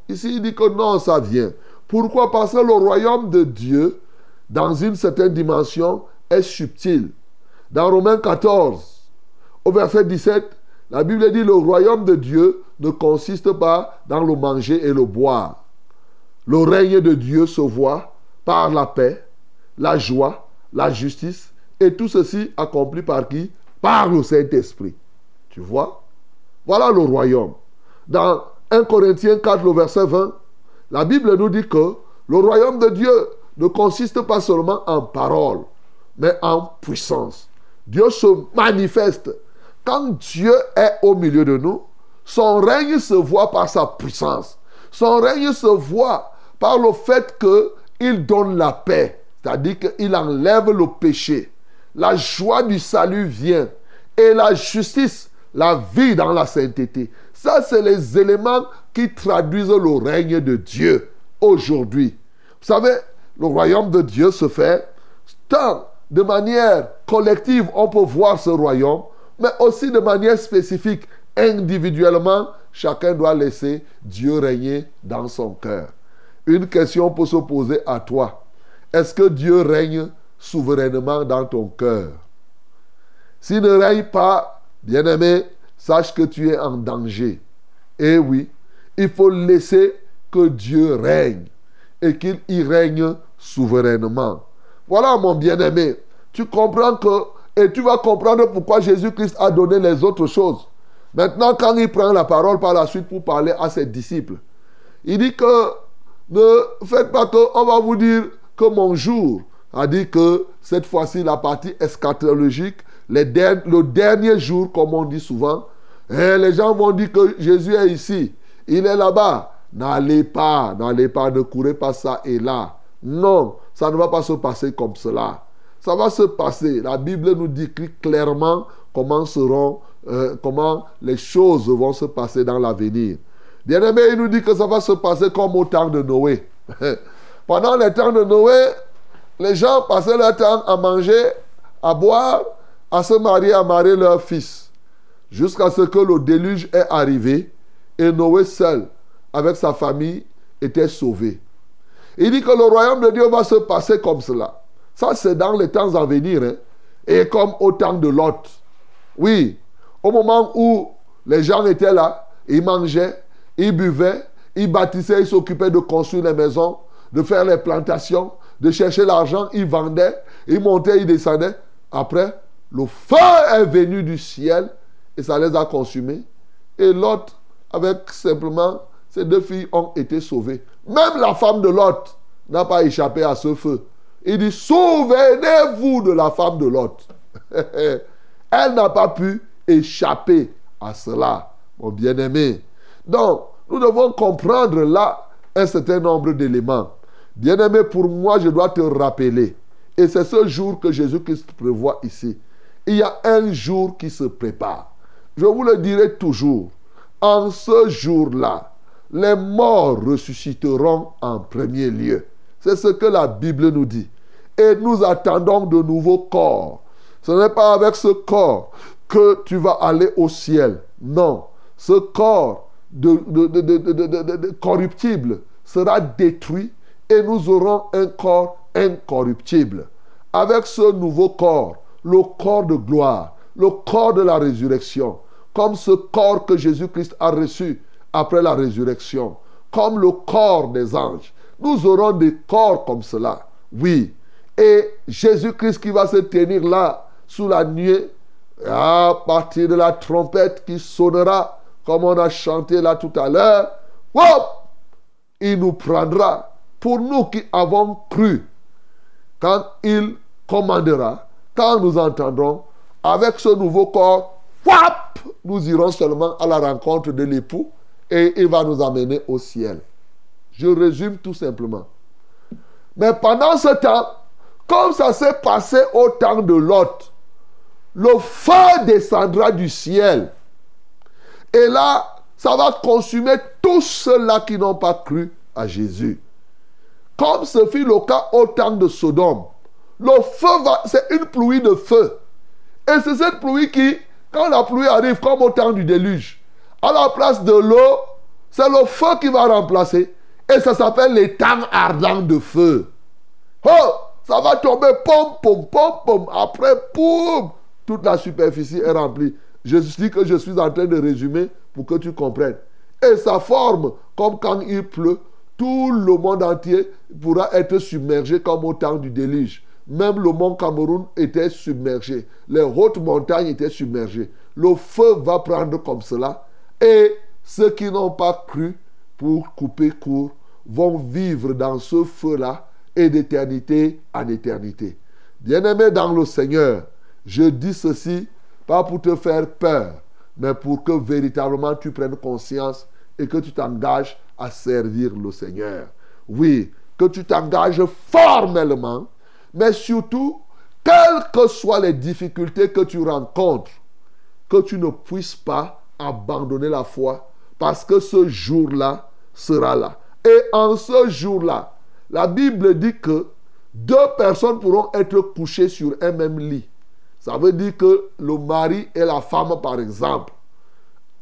Ici, il dit que non, ça vient. Pourquoi? Parce que le royaume de Dieu, dans une certaine dimension, est subtil. Dans Romains 14, au verset 17, la Bible dit le royaume de Dieu ne consiste pas dans le manger et le boire. Le règne de Dieu se voit par la paix, la joie, la justice, et tout ceci accompli par qui? Par le Saint-Esprit. Tu vois? Voilà le royaume. Dans 1 Corinthiens 4, le verset 20, la Bible nous dit que le royaume de Dieu ne consiste pas seulement en parole, mais en puissance. Dieu se manifeste. Quand Dieu est au milieu de nous, son règne se voit par sa puissance. Son règne se voit par le fait qu'il donne la paix, c'est-à-dire qu'il enlève le péché. La joie du salut vient. Et la justice, la vie dans la sainteté. Ça, c'est les éléments qui traduisent le règne de Dieu aujourd'hui. Vous savez, le royaume de Dieu se fait tant de manière collective, on peut voir ce royaume, mais aussi de manière spécifique, individuellement, chacun doit laisser Dieu régner dans son cœur. Une question peut se poser à toi. Est-ce que Dieu règne souverainement dans ton cœur? S'il ne règne pas, bien-aimé, sache que tu es en danger. Eh oui, il faut laisser que Dieu règne et qu'il y règne souverainement. Voilà mon bien-aimé. Tu comprends que, et tu vas comprendre pourquoi Jésus-Christ a donné les autres choses. Maintenant, quand il prend la parole par la suite pour parler à ses disciples, il dit que ne faites pas que on va vous dire que mon jour a dit que cette fois-ci la partie eschatologique, le dernier jour, comme on dit souvent, et les gens vont dire que Jésus est ici, il est là-bas. N'allez pas, n'allez pas, ne courez pas ça et là. Non, ça ne va pas se passer comme cela. Ça va se passer. La Bible nous décrit clairement comment seront, euh, comment les choses vont se passer dans l'avenir. Bien aimé, il nous dit que ça va se passer comme au temps de Noé. Pendant le temps de Noé, les gens passaient leur temps à manger, à boire, à se marier, à marier leurs fils. Jusqu'à ce que le déluge est arrivé et Noé seul, avec sa famille, était sauvé. Il dit que le royaume de Dieu va se passer comme cela. Ça, c'est dans les temps à venir. hein. Et comme au temps de Lot. Oui, au moment où les gens étaient là, ils mangeaient, ils buvaient, ils bâtissaient, ils s'occupaient de construire les maisons, de faire les plantations, de chercher l'argent, ils vendaient, ils montaient, ils descendaient. Après, le feu est venu du ciel et ça les a consumés. Et Lot, avec simplement ces deux filles, ont été sauvées. Même la femme de Lot n'a pas échappé à ce feu. Il dit, souvenez-vous de la femme de Lot. Elle n'a pas pu échapper à cela, mon bien-aimé. Donc, nous devons comprendre là un certain nombre d'éléments. Bien-aimé, pour moi, je dois te rappeler, et c'est ce jour que Jésus-Christ prévoit ici. Il y a un jour qui se prépare. Je vous le dirai toujours. En ce jour-là, les morts ressusciteront en premier lieu. C'est ce que la Bible nous dit. Et nous attendons de nouveaux corps. Ce n'est pas avec ce corps que tu vas aller au ciel. Non. Ce corps de, corruptible sera détruit et nous aurons un corps incorruptible. Avec ce nouveau corps, le corps de gloire, le corps de la résurrection, comme ce corps que Jésus-Christ a reçu après la résurrection, comme le corps des anges. Nous aurons des corps comme cela. Oui. Et Jésus-Christ qui va se tenir là, sous la nuée, à partir de la trompette qui sonnera, comme on a chanté là tout à l'heure, il nous prendra pour nous qui avons cru. Quand il commandera, quand nous entendrons, avec ce nouveau corps, nous irons seulement à la rencontre de l'époux et il va nous amener au ciel. Je résume tout simplement. Mais pendant ce temps, comme ça s'est passé au temps de Lot, le feu descendra du ciel. Et là, ça va consumer tous ceux-là qui n'ont pas cru à Jésus. comme ce fut le cas au temps de Sodome. Le feu va, c'est une pluie de feu. Et c'est cette pluie qui, quand la pluie arrive, comme au temps du déluge, à la place de l'eau, c'est le feu qui va remplacer. Et ça s'appelle les temps ardents de feu. Oh, ça va tomber, pom, pom, pom, pom. Après, poum, toute la superficie est remplie. Je que je suis en train de résumer pour que tu comprennes. Et ça forme, comme quand il pleut, tout le monde entier pourra être submergé comme au temps du déluge. Même le mont Cameroun était submergé. Les hautes montagnes étaient submergées. Le feu va prendre comme cela. Et ceux qui n'ont pas cru pour couper court vont vivre dans ce feu-là et d'éternité en éternité. Bien-aimé dans le Seigneur, je dis ceci pas pour te faire peur, mais pour que véritablement tu prennes conscience et que tu t'engages à servir le Seigneur. Oui, que tu t'engages formellement, mais surtout, quelles que soient les difficultés que tu rencontres, que tu ne puisses pas abandonner la foi, parce que ce jour-là sera là. Et en ce jour-là, la Bible dit que deux personnes pourront être couchées sur un même lit. Ça veut dire que le mari et la femme, par exemple,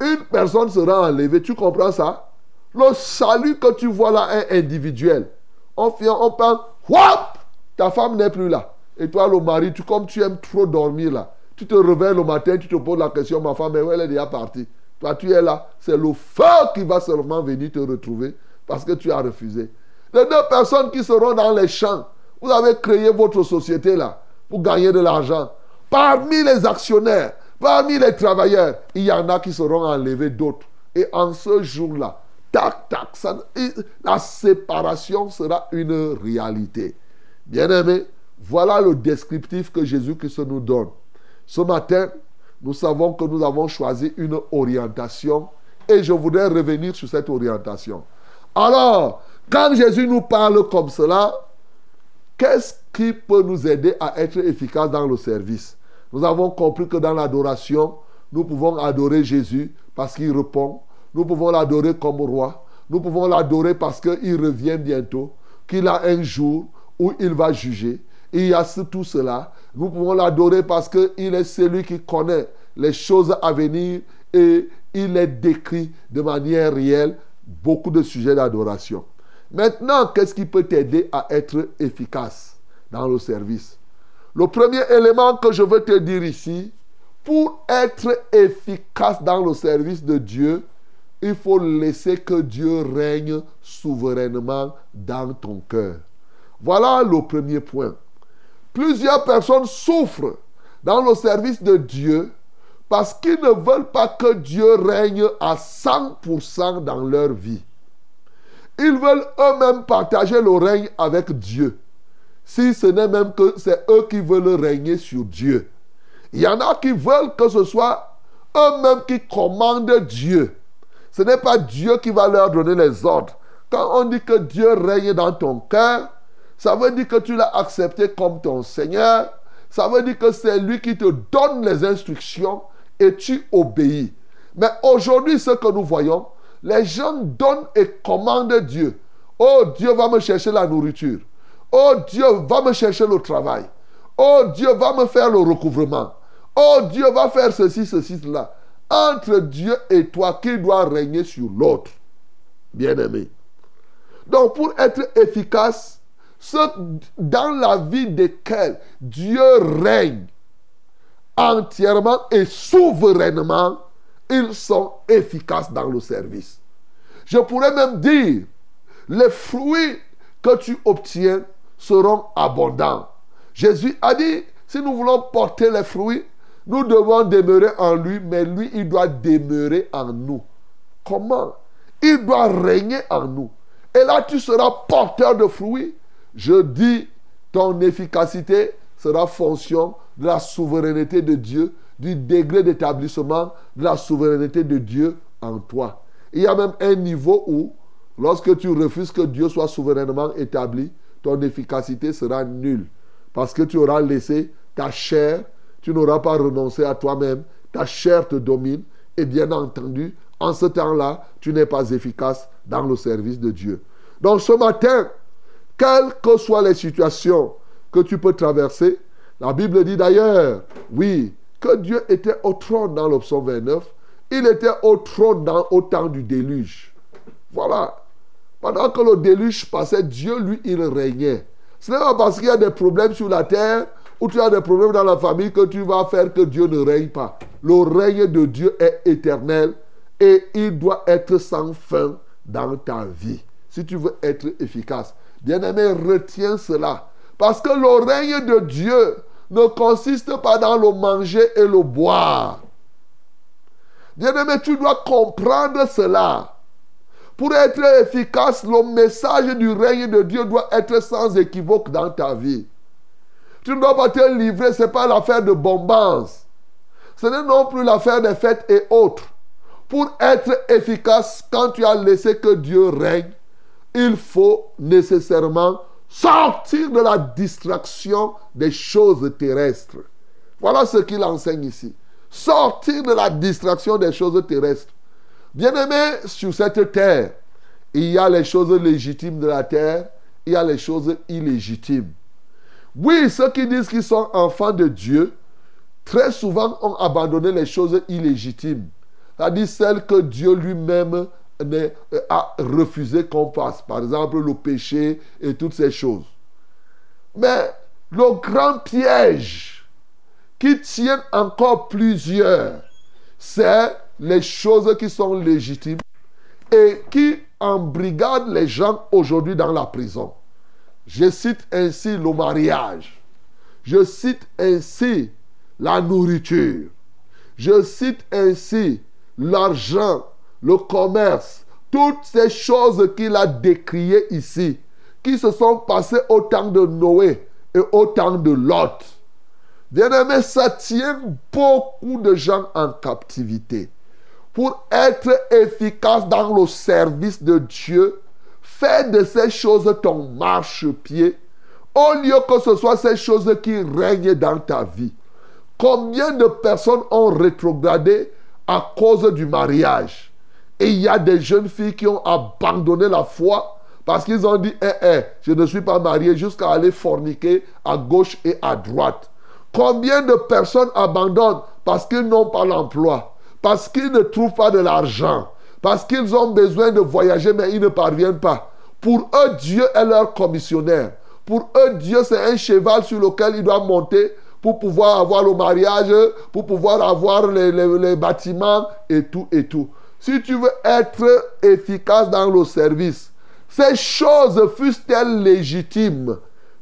une personne sera enlevée. Tu comprends ça? Le salut que tu vois là est individuel. On on parle, whop, ta femme n'est plus là. Et toi, le mari, tu, comme tu aimes trop dormir là, tu te réveilles le matin, tu te poses la question, ma femme, elle est déjà partie? Toi, tu es là. C'est le feu qui va seulement venir te retrouver parce que tu as refusé. Les deux personnes qui seront dans les champs, vous avez créé votre société là pour gagner de l'argent. Parmi les actionnaires, parmi les travailleurs, il y en a qui seront enlevés d'autres. Et en ce jour-là, tac, tac, la séparation sera une réalité. Bien-aimés, voilà le descriptif que Jésus-Christ nous donne. Ce matin, nous savons que nous avons choisi une orientation et je voudrais revenir sur cette orientation. Alors, quand Jésus nous parle comme cela, qu'est-ce qui peut nous aider à être efficaces dans le service? Nous avons compris que dans l'adoration, nous pouvons adorer Jésus parce qu'il répond. Nous pouvons l'adorer comme roi. Nous pouvons l'adorer parce qu'il revient bientôt, qu'il a un jour où il va juger. Il y a tout cela. Nous pouvons l'adorer parce qu'il est celui qui connaît les choses à venir et il est décrit de manière réelle beaucoup de sujets d'adoration. Maintenant, qu'est-ce qui peut t'aider à être efficace dans le service? Le premier élément que je veux te dire ici, pour être efficace dans le service de Dieu, il faut laisser que Dieu règne souverainement dans ton cœur. Voilà le premier point. Plusieurs personnes souffrent dans le service de Dieu parce qu'ils ne veulent pas que Dieu règne à 100% dans leur vie. Ils veulent eux-mêmes partager le règne avec Dieu. Si ce n'est même que c'est eux qui veulent régner sur Dieu. Il y en a qui veulent que ce soit eux-mêmes qui commandent Dieu. Ce n'est pas Dieu qui va leur donner les ordres. Quand on dit que Dieu règne dans ton cœur, ça veut dire que tu l'as accepté comme ton Seigneur. Ça veut dire que c'est lui qui te donne les instructions et tu obéis. Mais aujourd'hui, ce que nous voyons, les gens donnent et commandent Dieu. Oh, Dieu va me chercher la nourriture. Oh, Dieu va me chercher le travail. Oh, Dieu va me faire le recouvrement. Oh, Dieu va faire ceci, ceci, cela. Entre Dieu et toi, qui doit régner sur l'autre Bien-aimé. Donc, pour être efficace, ceux dans la vie desquels Dieu règne entièrement et souverainement, ils sont efficaces dans le service. Je pourrais même dire, les fruits que tu obtiens seront abondants. Jésus a dit, si nous voulons porter les fruits, nous devons demeurer en lui, mais lui, il doit demeurer en nous. Comment? Il doit régner en nous. Et là, tu seras porteur de fruits. Je dis, ton efficacité sera fonction de la souveraineté de Dieu du degré d'établissement de la souveraineté de Dieu en toi. Il y a même un niveau où, lorsque tu refuses que Dieu soit souverainement établi, ton efficacité sera nulle. Parce que tu auras laissé ta chair, tu n'auras pas renoncé à toi-même, ta chair te domine, et bien entendu, en ce temps-là, tu n'es pas efficace dans le service de Dieu. Donc ce matin, quelles que soient les situations que tu peux traverser. La Bible dit d'ailleurs, oui, que Dieu était au trône dans le psaume 29. Il était au trône dans, au temps du déluge. Voilà. Pendant que le déluge passait, Dieu, lui, il régnait. Ce n'est pas parce qu'il y a des problèmes sur la terre ou tu as des problèmes dans la famille que tu vas faire que Dieu ne règne pas. Le règne de Dieu est éternel et il doit être sans fin dans ta vie. Si tu veux être efficace. Bien-aimé, retiens cela. Parce que le règne de Dieu ne consiste pas dans le manger et le boire. Bien-aimé, tu dois comprendre cela. Pour être efficace, le message du règne de Dieu doit être sans équivoque dans ta vie. Tu ne dois pas te livrer, ce n'est pas l'affaire de bombance. Ce n'est non plus l'affaire des fêtes et autres. Pour être efficace, quand tu as laissé que Dieu règne, il faut nécessairement sortir de la distraction des choses terrestres. Voilà ce qu'il enseigne ici. Sortir de la distraction des choses terrestres. Bien-aimé, sur cette terre, il y a les choses légitimes de la terre, il y a les choses illégitimes. Oui, ceux qui disent qu'ils sont enfants de Dieu, très souvent ont abandonné les choses illégitimes. C'est-à-dire celles que Dieu lui-même euh, a refusé qu'on fasse. Par exemple, le péché et toutes ces choses. Mais le grand piège qui tient encore plusieurs, c'est les choses qui sont légitimes et qui embrigadent les gens aujourd'hui dans la prison. Je cite ainsi le mariage. Je cite ainsi la nourriture. Je cite ainsi l'argent, le commerce, toutes ces choses qu'il a décriées ici, qui se sont passées au temps de Noé et au temps de Lot. Bien-aimé, ça tient beaucoup de gens en captivité. Pour être efficace dans le service de Dieu, fais de ces choses ton marchepied, au lieu que ce soit ces choses qui règnent dans ta vie. Combien de personnes ont rétrogradé à cause du mariage? Et il y a des jeunes filles qui ont abandonné la foi parce qu'ils ont dit, eh, eh, je ne suis pas marié jusqu'à aller forniquer à gauche et à droite. Combien de personnes abandonnent parce qu'ils n'ont pas l'emploi, parce qu'ils ne trouvent pas de l'argent, parce qu'ils ont besoin de voyager mais ils ne parviennent pas. Pour eux, Dieu est leur commissionnaire. Pour eux, Dieu, c'est un cheval sur lequel ils doivent monter pour pouvoir avoir le mariage, pour pouvoir avoir les, bâtiments et tout et tout. Si tu veux être efficace dans le service, ces choses, fussent-elles légitimes,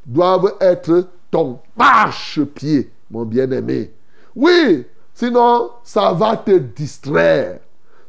doivent être ton marche-pied, mon bien-aimé. Oui, sinon, ça va te distraire.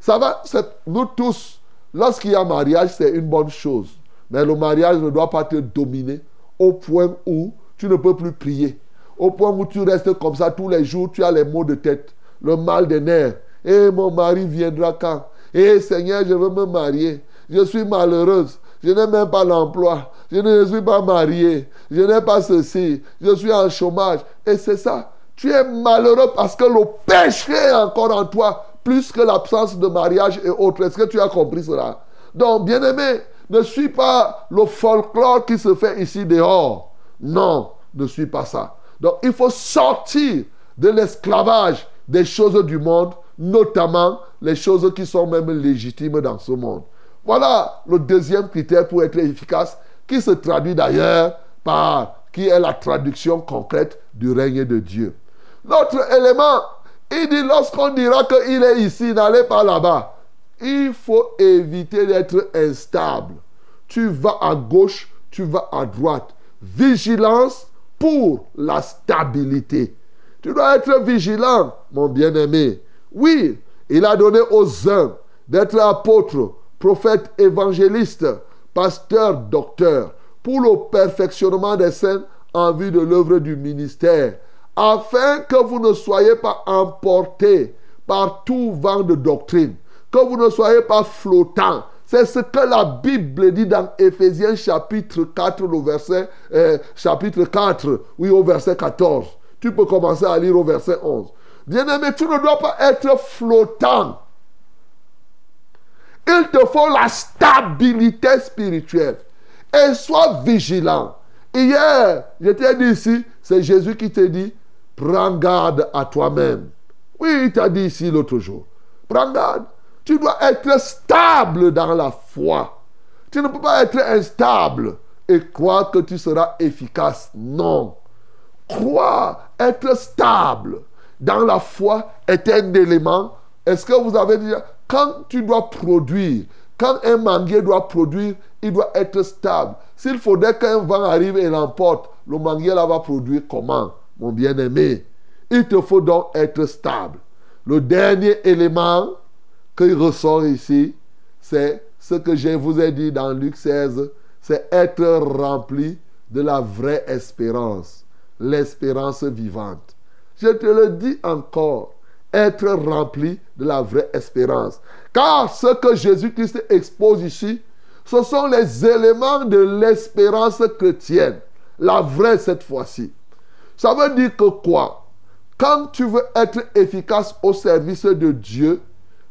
Ça va, nous tous, lorsqu'il y a mariage, c'est une bonne chose. Mais le mariage ne doit pas te dominer au point où tu ne peux plus prier. Au point où tu restes comme ça tous les jours, tu as les maux de tête, le mal des nerfs. Et mon mari viendra quand? Et Seigneur, je veux me marier. Je suis malheureuse. Je n'ai même pas l'emploi. Je ne suis pas mariée. Je n'ai pas ceci. Je suis en chômage. Et c'est ça. Tu es malheureux parce que le péché est encore en toi, plus que l'absence de mariage et autres. Est-ce que tu as compris cela? Donc, bien aimé, ne suis pas le folklore qui se fait ici dehors. Non, ne suis pas ça. Donc, il faut sortir de l'esclavage des choses du monde, notamment les choses qui sont même légitimes dans ce monde. Voilà le deuxième critère pour être efficace, qui se traduit d'ailleurs par, qui est la traduction concrète du règne de Dieu. L'autre élément, il dit, lorsqu'on dira qu'il est ici, n'allez pas là-bas. Il faut éviter d'être instable. Tu vas à gauche, tu vas à droite. Vigilance pour la stabilité. Tu dois être vigilant, mon bien-aimé. Oui, il a donné aux uns d'être apôtres, prophètes, évangélistes, pasteurs, docteurs, pour le perfectionnement des saints en vue de l'œuvre du ministère, afin que vous ne soyez pas emportés par tout vent de doctrine, que vous ne soyez pas flottants. C'est ce que la Bible dit dans Éphésiens chapitre 4, le verset, euh, chapitre 4, oui, au verset 14. Tu peux commencer à lire au verset 11. Bien-aimé, tu ne dois pas être flottant. Il te faut la stabilité spirituelle. Et sois vigilant. Hier, je t'ai dit ici, c'est Jésus qui te dit, prends garde à toi-même. Oui, il t'a dit ici l'autre jour. Prends garde. Tu dois être stable dans la foi. Tu ne peux pas être instable et croire que tu seras efficace. Non. Croire, être stable dans la foi est un élément. Est-ce que vous avez déjà... Quand tu dois produire, quand un manguier doit produire, il doit être stable. S'il faudrait qu'un vent arrive et l'emporte, le manguier là va produire comment, mon bien-aimé Il te faut donc être stable. Le dernier élément qu'il ressort ici, c'est ce que je vous ai dit dans Luc 16, c'est être rempli de la vraie espérance, l'espérance vivante. Je te le dis encore, être rempli de la vraie espérance. Car ce que Jésus-Christ expose ici, ce sont les éléments de l'espérance chrétienne. La vraie cette fois-ci. Ça veut dire que quoi? Quand tu veux être efficace au service de Dieu,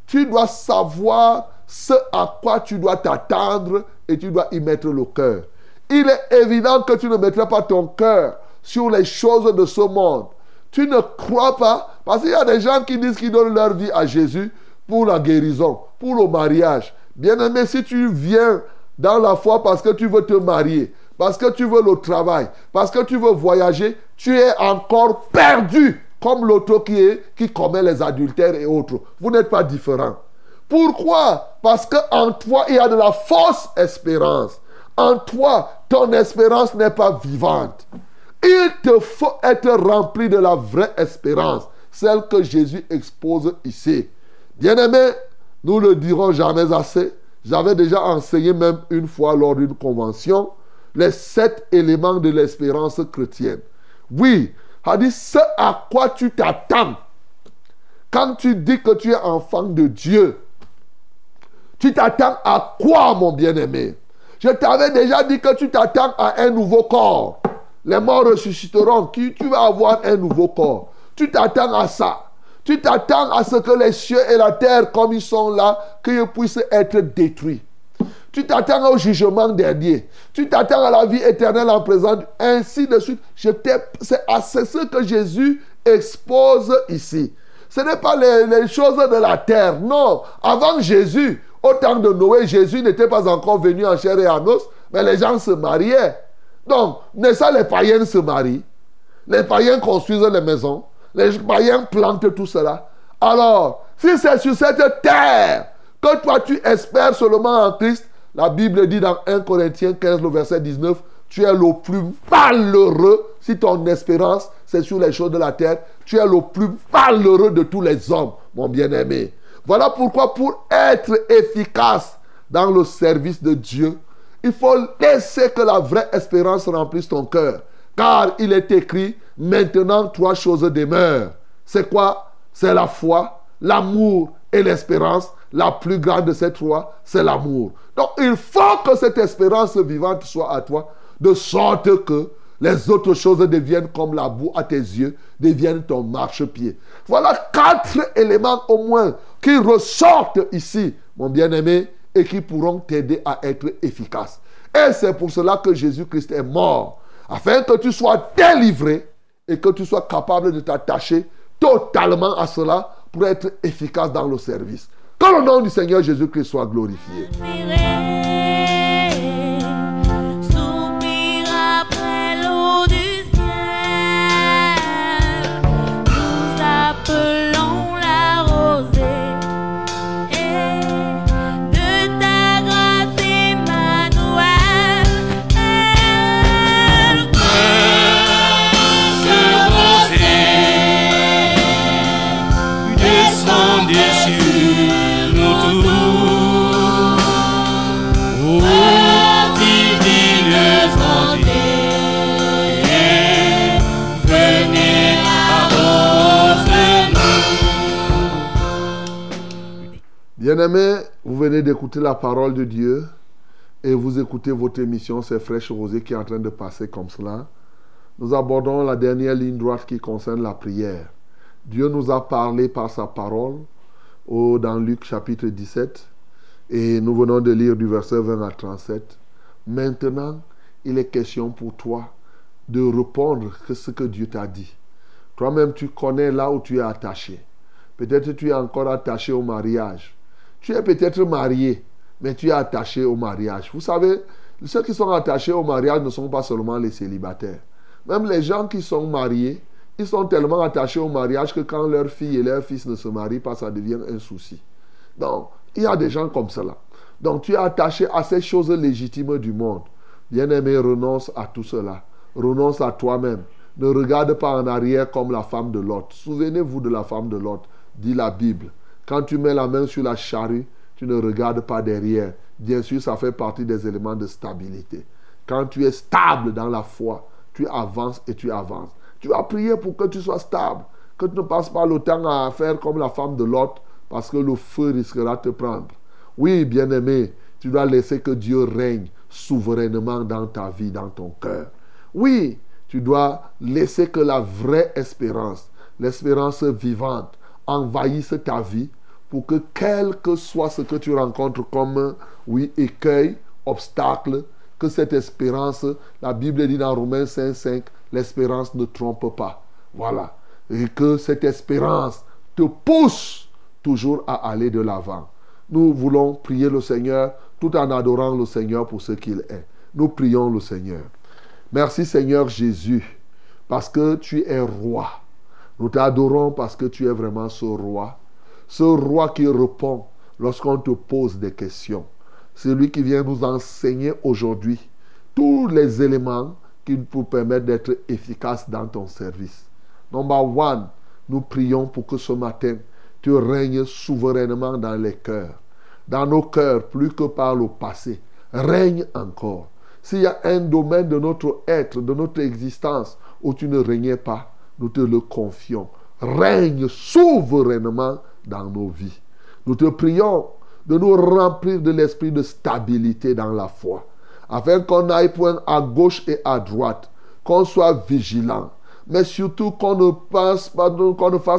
tu dois savoir ce à quoi tu dois t'attendre et tu dois y mettre le cœur. Il est évident que tu ne mettras pas ton cœur sur les choses de ce monde. Tu ne crois pas, parce qu'il y a des gens qui disent qu'ils donnent leur vie à Jésus pour la guérison, pour le mariage. Bien aimé, si tu viens dans la foi parce que tu veux te marier, parce que tu veux le travail, parce que tu veux voyager, tu es encore perdu comme l'autre qui, est, qui commet les adultères et autres. Vous n'êtes pas différents. Pourquoi? Parce qu'en toi, il y a de la fausse espérance. En toi, ton espérance n'est pas vivante. Il te faut être rempli de la vraie espérance, celle que Jésus expose ici. Bien-aimé, nous ne le dirons jamais assez. J'avais déjà enseigné même une fois lors d'une convention les sept éléments de l'espérance chrétienne. Oui, a dit ce à quoi tu t'attends. Quand tu dis que tu es enfant de Dieu, tu t'attends à quoi, mon bien-aimé? Je t'avais déjà dit que tu t'attends à un nouveau corps. Les morts ressusciteront. Tu vas avoir un nouveau corps? Tu t'attends à ça. Tu t'attends à ce que les cieux et la terre, comme ils sont là, qu'ils puissent être détruits. Tu t'attends au jugement dernier. Tu t'attends à la vie éternelle en présent. Ainsi de suite. C'est ce que Jésus expose ici. Ce n'est pas les, choses de la terre. Non. Avant Jésus, au temps de Noé, Jésus n'était pas encore venu en chair et en os, mais les gens se mariaient. Donc, pas les païens se marient Les païens construisent les maisons. Les païens plantent tout cela. Alors, si c'est sur cette terre que toi tu espères seulement en Christ, la Bible dit dans 1 Corinthiens 15, le verset 19, tu es le plus malheureux si ton espérance c'est sur les choses de la terre. Tu es le plus malheureux de tous les hommes, mon bien-aimé. Voilà pourquoi pour être efficace dans le service de Dieu, il faut laisser que la vraie espérance remplisse ton cœur. Car il est écrit, maintenant trois choses demeurent. C'est quoi? C'est la foi, l'amour et l'espérance. La plus grande de ces trois, c'est l'amour. Donc il faut que cette espérance vivante soit à toi, de sorte que les autres choses deviennent comme la boue à tes yeux, deviennent ton marchepied. Voilà quatre éléments au moins qui ressortent ici, mon bien-aimé, et qui pourront t'aider à être efficace. Et c'est pour cela que Jésus-Christ est mort, afin que tu sois délivré et que tu sois capable de t'attacher totalement à cela pour être efficace dans le service. Que le nom du Seigneur Jésus-Christ soit glorifié. Bien-aimés, vous venez d'écouter la parole de Dieu et vous écoutez votre émission, c'est Fraîche Rosée qui est en train de passer comme cela. Nous abordons la dernière ligne droite qui concerne la prière. Dieu nous a parlé par sa parole dans Luc chapitre 17 et nous venons de lire du verset 20 à 37 Maintenant, il est question pour toi de répondre que ce que Dieu t'a dit. Toi-même, tu connais là où tu es attaché. Peut-être tu es encore attaché au mariage. Tu es peut-être marié, mais tu es attaché au mariage. Vous savez, ceux qui sont attachés au mariage ne sont pas seulement les célibataires. Même les gens qui sont mariés, ils sont tellement attachés au mariage que quand leur fille et leur fils ne se marient pas, ça devient un souci. Donc, il y a des gens comme cela. Donc, tu es attaché à ces choses légitimes du monde. Bien-aimé, renonce à tout cela. Renonce à toi-même. Ne regarde pas en arrière comme la femme de Lot. Souvenez-vous de la femme de Lot, dit la Bible. Quand tu mets la main sur la charrue, tu ne regardes pas derrière. Bien sûr, ça fait partie des éléments de stabilité. Quand tu es stable dans la foi, tu avances et tu avances. Tu vas prier pour que tu sois stable, que tu ne passes pas le temps à faire comme la femme de Lot, parce que le feu risquera de te prendre. Oui, bien-aimé, tu dois laisser que Dieu règne souverainement dans ta vie, dans ton cœur. Oui, tu dois laisser que la vraie espérance, l'espérance vivante, envahisse ta vie pour que quel que soit ce que tu rencontres comme, oui, écueil, obstacle, que cette espérance, la Bible dit dans Romains 5, 5, l'espérance ne trompe pas. Voilà. Et que cette espérance te pousse toujours à aller de l'avant. Nous voulons prier le Seigneur tout en adorant le Seigneur pour ce qu'il est. Nous prions le Seigneur. Merci Seigneur Jésus, parce que tu es roi. Nous t'adorons parce que tu es vraiment ce roi. Ce roi qui répond lorsqu'on te pose des questions. Celui qui vient nous enseigner aujourd'hui tous les éléments qui nous permettent d'être efficaces dans ton service. Number one, nous prions pour que ce matin, tu règnes souverainement dans les cœurs. Dans nos cœurs, plus que par le passé. Règne encore. S'il y a un domaine de notre être, de notre existence, où tu ne régnais pas, nous te le confions. Règne souverainement dans nos vies. Nous te prions de nous remplir de l'esprit de stabilité dans la foi, afin qu'on aille point à gauche et à droite, qu'on soit vigilant, mais surtout qu'on ne, fasse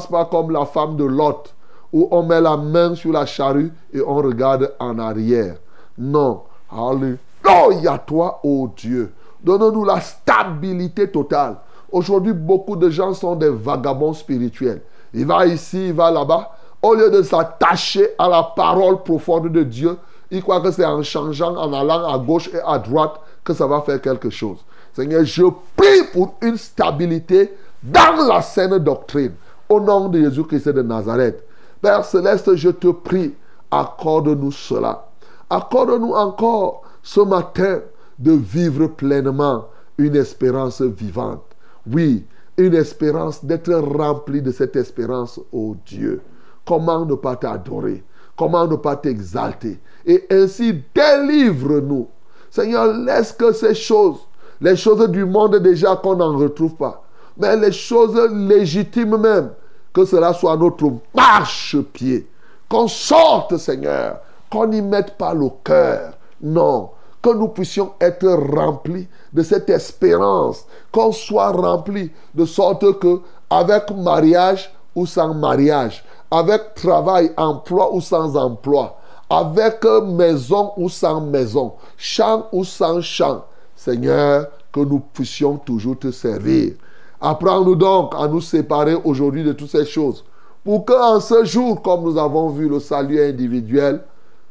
pas comme la femme de Lot, où on met la main sur la charrue et on regarde en arrière. Non, alléluia toi, ô Dieu. Donne-nous la stabilité totale. Aujourd'hui, beaucoup de gens sont des vagabonds spirituels. Il va ici, il va là-bas. Au lieu de s'attacher à la parole profonde de Dieu, il croit que c'est en changeant, en allant à gauche et à droite que ça va faire quelque chose. Seigneur, je prie pour une stabilité dans la saine doctrine. Au nom de Jésus-Christ de Nazareth. Père céleste, je te prie, accorde-nous cela. Accorde-nous encore ce matin de vivre pleinement une espérance vivante. Oui, une espérance d'être rempli de cette espérance, ô Dieu. Comment ne pas t'adorer? Comment ne pas t'exalter? Et ainsi, délivre-nous. Seigneur, laisse que ces choses, les choses du monde déjà qu'on n'en retrouve pas, mais les choses légitimes même, que cela soit notre marche-pied. Qu'on sorte, Seigneur, qu'on n'y mette pas le cœur. Non, que nous puissions être remplis de cette espérance, qu'on soit remplis de sorte que, avec mariage ou sans mariage, avec travail, emploi ou sans emploi, avec maison ou sans maison, champ ou sans champ, Seigneur, que nous puissions toujours te servir. Apprends-nous donc à nous séparer aujourd'hui de toutes ces choses. Pour qu'en ce jour, comme nous avons vu le salut individuel,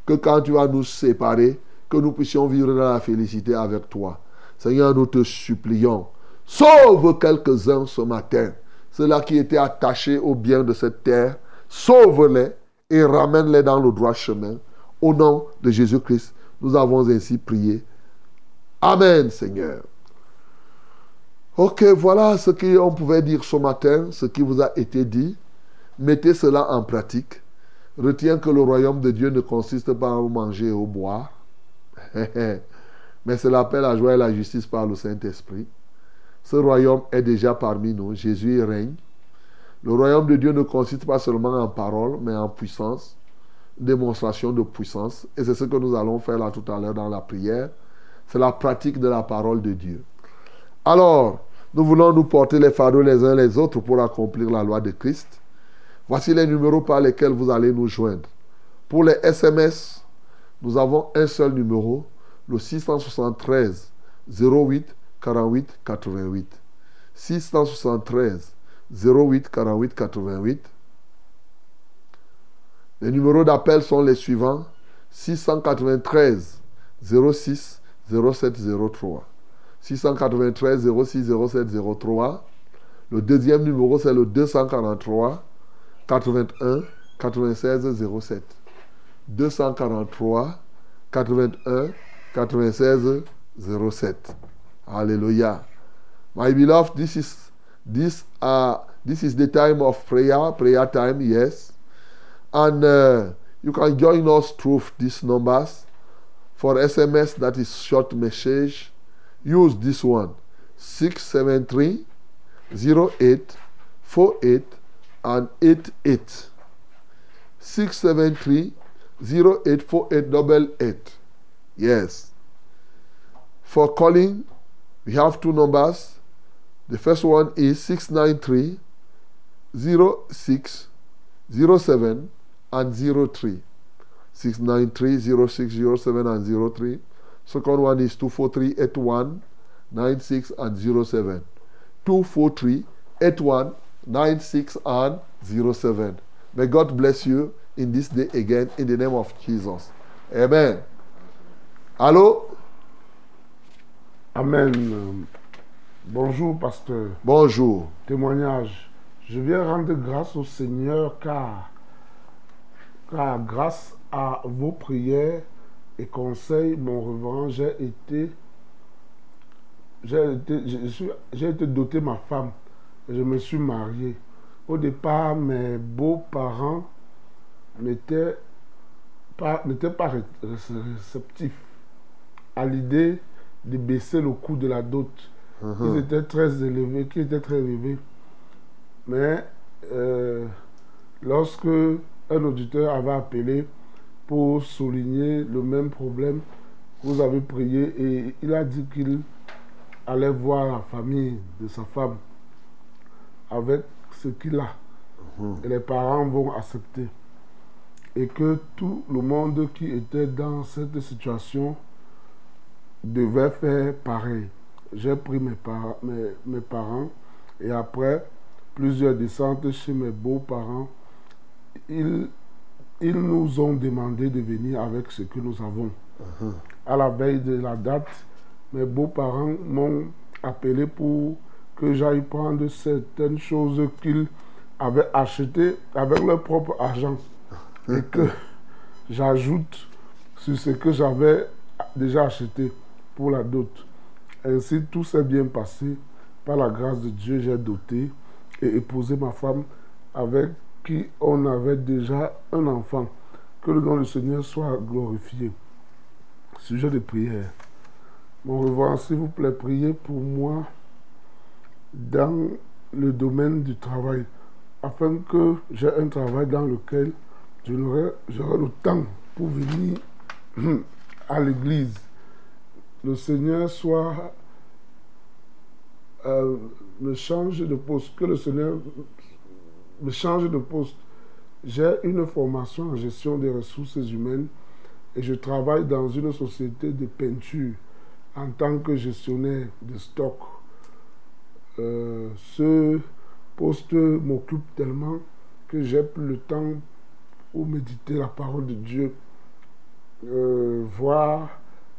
que quand tu vas nous séparer, que nous puissions vivre dans la félicité avec toi. Seigneur, nous te supplions. Sauve quelques-uns ce matin. Ceux-là qui étaient attachés au bien de cette terre, sauve-les et ramène-les dans le droit chemin. Au nom de Jésus-Christ, nous avons ainsi prié. Amen, Seigneur. Ok, voilà ce qu'on pouvait dire ce matin, ce qui vous a été dit. Mettez cela en pratique. Retiens que le royaume de Dieu ne consiste pas à manger et au boire, mais c'est l'appel à joie et la justice par le Saint-Esprit. Ce royaume est déjà parmi nous. Jésus règne. Le royaume de Dieu ne consiste pas seulement en parole, mais en puissance, démonstration de puissance. Et c'est ce que nous allons faire là tout à l'heure dans la prière. C'est la pratique de la parole de Dieu. Alors, nous voulons nous porter les fardeaux les uns les autres pour accomplir la loi de Christ. Voici les numéros par lesquels vous allez nous joindre. Pour les SMS, nous avons un seul numéro, le 673 08 48 88. 673 08 48 88. Les numéros d'appel sont les suivants 693 06 07 03. 693 06 07 03. Le deuxième numéro, c'est le 243 81 96 07. 243 81 96 07. Alléluia. My beloved, this is this uh this is the time of prayer, prayer time, yes. And uh, you can join us through these numbers. For SMS, that is short message, use this one 673 08 48 and 88. 673 0848 double eight. Yes. For calling, we have two numbers. The first one is 693 06 07 and 03. 693 06 07 and 03. Second one is 243 81 96 and 07. 243 81 96 and 07. May God bless you in this day again in the name of Jesus. Amen. Allô? Amen. Bonjour, pasteur. Bonjour. Témoignage. Je viens rendre grâce au Seigneur car, car grâce à vos prières et conseils, mon reverend, j'ai été, j'ai été, je suis- j'ai été doté ma femme et je me suis marié. Au départ, mes beaux-parents n'étaient pas, pas ré- ré- réceptifs à l'idée de baisser le coût de la dot. Ils étaient très élevés, qui étaient très élevés. Mais euh, lorsque un auditeur avait appelé pour souligner le même problème, vous avez prié et il a dit qu'il allait voir la famille de sa femme avec ce qu'il a. Et les parents vont accepter. Et que tout le monde qui était dans cette situation devait faire pareil. J'ai pris mes, par- mes, mes parents et après plusieurs descentes chez mes beaux-parents, ils, ils nous ont demandé de venir avec ce que nous avons. À la veille de la date, mes beaux-parents m'ont appelé pour que j'aille prendre certaines choses qu'ils avaient achetées avec leur propre argent et que j'ajoute sur ce que j'avais déjà acheté pour la dot. Ainsi, tout s'est bien passé. Par la grâce de Dieu, j'ai doté et épousé ma femme avec qui on avait déjà un enfant. Que le nom du Seigneur soit glorifié. Sujet de prière. Mon revoir, s'il vous plaît, priez pour moi dans le domaine du travail, afin que j'ai un travail dans lequel j'aurai le temps pour venir à l'église. Le Seigneur soit euh, me change de poste, que le Seigneur me change de poste. J'ai une formation en gestion des ressources humaines et je travaille dans une société de peinture en tant que gestionnaire de stock. Euh, ce poste m'occupe tellement que j'ai plus le temps pour méditer la parole de Dieu, euh, voir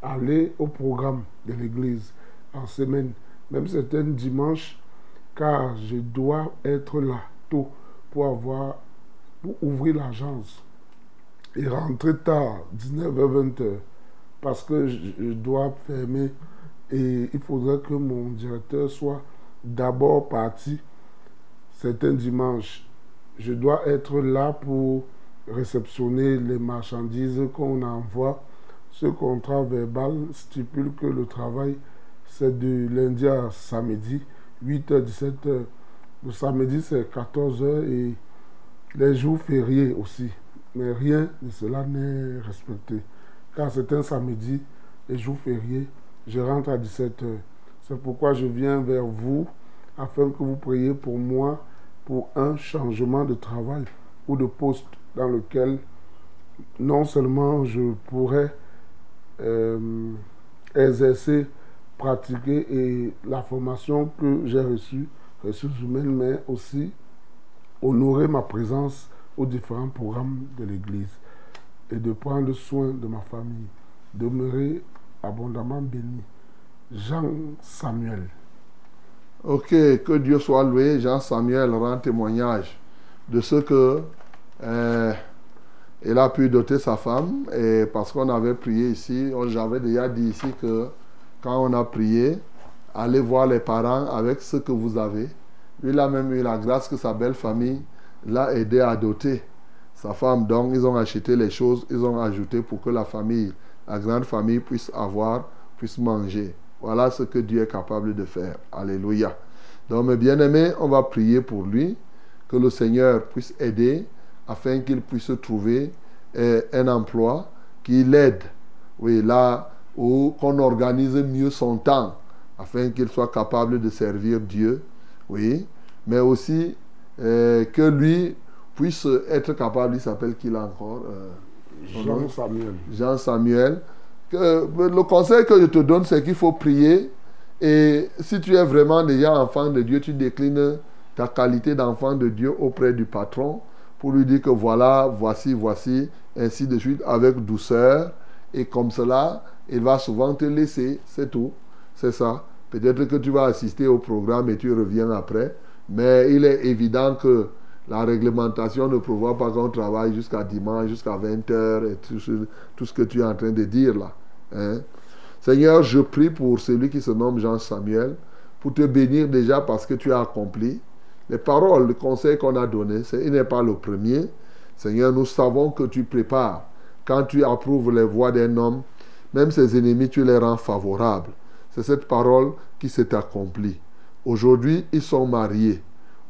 aller au programme de l'église en semaine, même certains dimanches, car je dois être là tôt pour avoir pour ouvrir l'agence et rentrer tard, 19h, 20h, parce que je dois fermer et il faudrait que mon directeur soit d'abord parti certains dimanches. Je dois être là pour réceptionner les marchandises qu'on envoie. Ce contrat verbal stipule que le travail, c'est de lundi à samedi, 8h, 17h. Le samedi, c'est 14h et les jours fériés aussi. Mais rien de cela n'est respecté. Car c'est un samedi, les jours fériés, je rentre à 17h. C'est pourquoi je viens vers vous afin que vous priez pour moi pour un changement de travail ou de poste dans lequel non seulement je pourrais euh, exercer, pratiquer et la formation que j'ai reçue, ressources humaines, mais aussi honorer ma présence aux différents programmes de l'Église et de prendre soin de ma famille, demeurer abondamment béni. Jean Samuel. Ok, que Dieu soit loué. Jean Samuel rend témoignage de ce que euh, il a pu doter sa femme. Et parce qu'on avait prié ici, j'avais déjà dit ici que quand on a prié, allez voir les parents avec ce que vous avez. Il a même eu la grâce que sa belle famille l'a aidé à doter sa femme. Donc, ils ont acheté les choses, ils ont ajouté pour que la famille, la grande famille puisse avoir, puisse manger. Voilà ce que Dieu est capable de faire. Alléluia. Donc, mes bien-aimés, on va prier pour lui, que le Seigneur puisse aider afin qu'il puisse trouver euh, un emploi qui l'aide. Oui, là où qu'on organise mieux son temps afin qu'il soit capable de servir Dieu. Oui, mais aussi euh, que lui puisse être capable, il s'appelle qu'il encore euh? Jean Samuel. Jean Samuel. Que, le conseil que je te donne, c'est qu'il faut prier. Et si tu es vraiment déjà enfant de Dieu, tu déclines ta qualité d'enfant de Dieu auprès du patron pour lui dire que voilà, voici, voici, ainsi de suite, avec douceur. Et comme cela, il va souvent te laisser. C'est tout. C'est ça. Peut-être que tu vas assister au programme et tu reviens après. Mais il est évident que la réglementation ne prévoit pas qu'on travaille jusqu'à dimanche, jusqu'à 20h et tout ce, que tu es en train de dire là. hein. Seigneur, je prie pour celui qui se nomme Jean Samuel, pour te bénir déjà parce que tu as accompli. Les paroles, le conseil qu'on a donné, il n'est pas le premier. Seigneur, nous savons que tu prépares. Quand tu approuves les voies d'un homme, même ses ennemis, tu les rends favorables. C'est cette parole qui s'est accomplie. Aujourd'hui, ils sont mariés.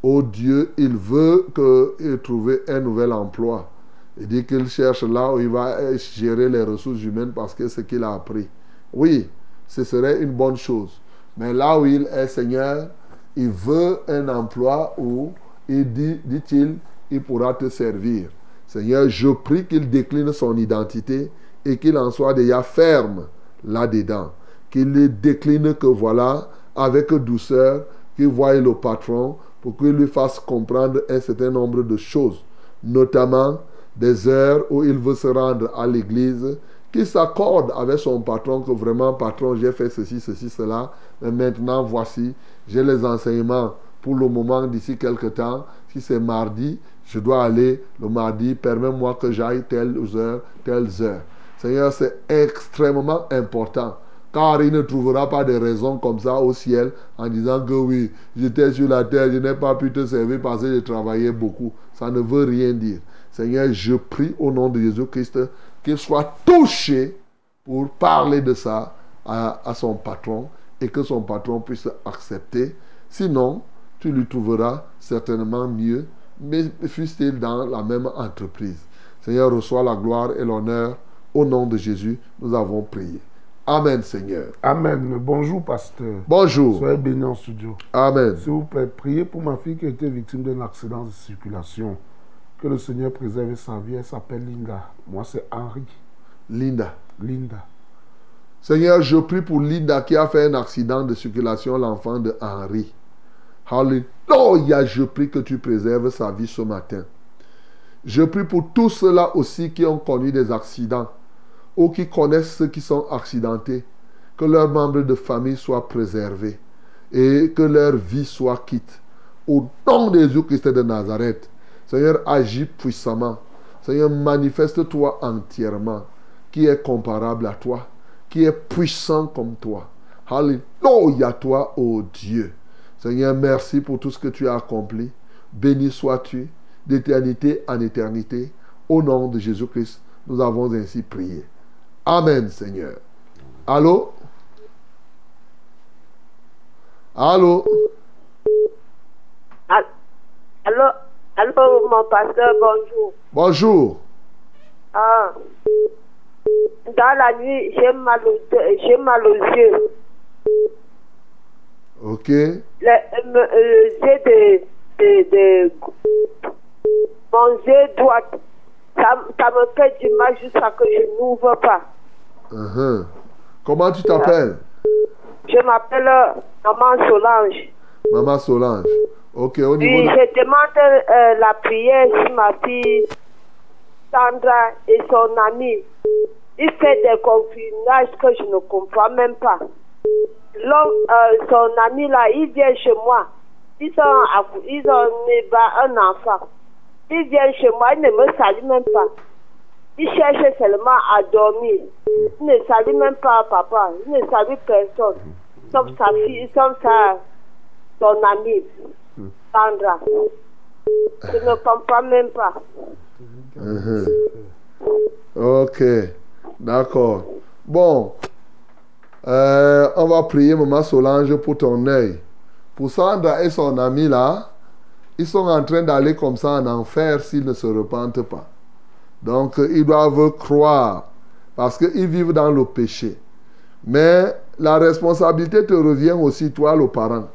Oh Dieu, il veut qu'il trouve un nouvel emploi. Il dit qu'il cherche là où il va euh, gérer les ressources humaines parce que c'est ce qu'il a appris. Oui, ce serait une bonne chose. Mais là où il est Seigneur, il veut un emploi où il dit, dit-il, il pourra te servir. Seigneur, je prie qu'il décline son identité et qu'il en soit déjà ferme là-dedans. Qu'il décline que voilà, avec douceur, qu'il voie le patron pour qu'il lui fasse comprendre un certain nombre de choses, notamment des heures où il veut se rendre à l'église, qu'il s'accorde avec son patron que vraiment, patron, j'ai fait ceci, ceci, cela, mais maintenant, voici, j'ai les enseignements pour le moment d'ici quelque temps. Si c'est mardi, je dois aller le mardi, permets-moi que j'aille telle heure, telle heure. Seigneur, c'est extrêmement important. Car il ne trouvera pas de raison comme ça au ciel en disant que oui, j'étais sur la terre, je n'ai pas pu te servir parce que j'ai travaillé beaucoup. Ça ne veut rien dire. Seigneur, je prie au nom de Jésus-Christ qu'il soit touché pour parler de ça à, à son patron et que son patron puisse accepter. Sinon, tu lui trouveras certainement mieux, mais fût-il dans la même entreprise. Seigneur, reçois la gloire et l'honneur. Au nom de Jésus, nous avons prié. Amen, Seigneur. Amen. Bonjour, pasteur. Bonjour. Soyez bénis en studio. Amen. S'il vous plaît, priez pour ma fille qui a été victime d'un accident de circulation. Que le Seigneur préserve sa vie. Elle s'appelle Linda. Moi, c'est Henri. Linda. Linda. Seigneur, je prie pour Linda qui a fait un accident de circulation, l'enfant de Henri. Alléluia, je prie que tu préserves sa vie ce matin. Je prie pour tous ceux-là aussi qui ont connu des accidents ou qui connaissent ceux qui sont accidentés, que leurs membres de famille soient préservés et que leur vie soit quitte. Au nom de Jésus-Christ de Nazareth, Seigneur, agis puissamment. Seigneur, manifeste-toi entièrement, qui est comparable à toi, qui est puissant comme toi. Alléluia, toi, ô Dieu. Seigneur, merci pour tout ce que tu as accompli. Béni sois-tu d'éternité en éternité. Au nom de Jésus-Christ, nous avons ainsi prié. Amen, Seigneur. Allô? Allô? Allô, allô, mon pasteur, bonjour. Bonjour. Ah, dans la nuit, j'ai mal, j'ai mal aux yeux. Ok. Le, euh, j'ai de, de, de, mon yeux droit, ça, ça me fait du mal jusqu'à que je n'ouvre pas. Uh-huh. Comment tu t'appelles? Je m'appelle euh, Maman Solange. Maman Solange. Ok, au niveau Oui, de... je demande euh, la prière sur ma fille Sandra et son ami. Il fait des confinages que je ne comprends même pas. Euh, son ami là, il vient chez moi. Ils ont, ils ont un enfant. Il vient chez moi, il ne me salue même pas. Il cherche seulement à dormir. Il ne salue même pas papa. Il ne salue personne. Sauf sa fille, sauf sa, son ami. Sandra. Je ne comprends même pas. Mhm. Ok, d'accord. Bon, Euh, on va prier Maman Solange pour ton œil. Pour Sandra et son ami là, ils sont en train d'aller comme ça en enfer s'ils ne se repentent pas. Donc, ils doivent croire parce qu'ils vivent dans le péché. Mais la responsabilité te revient aussi, toi, le parent.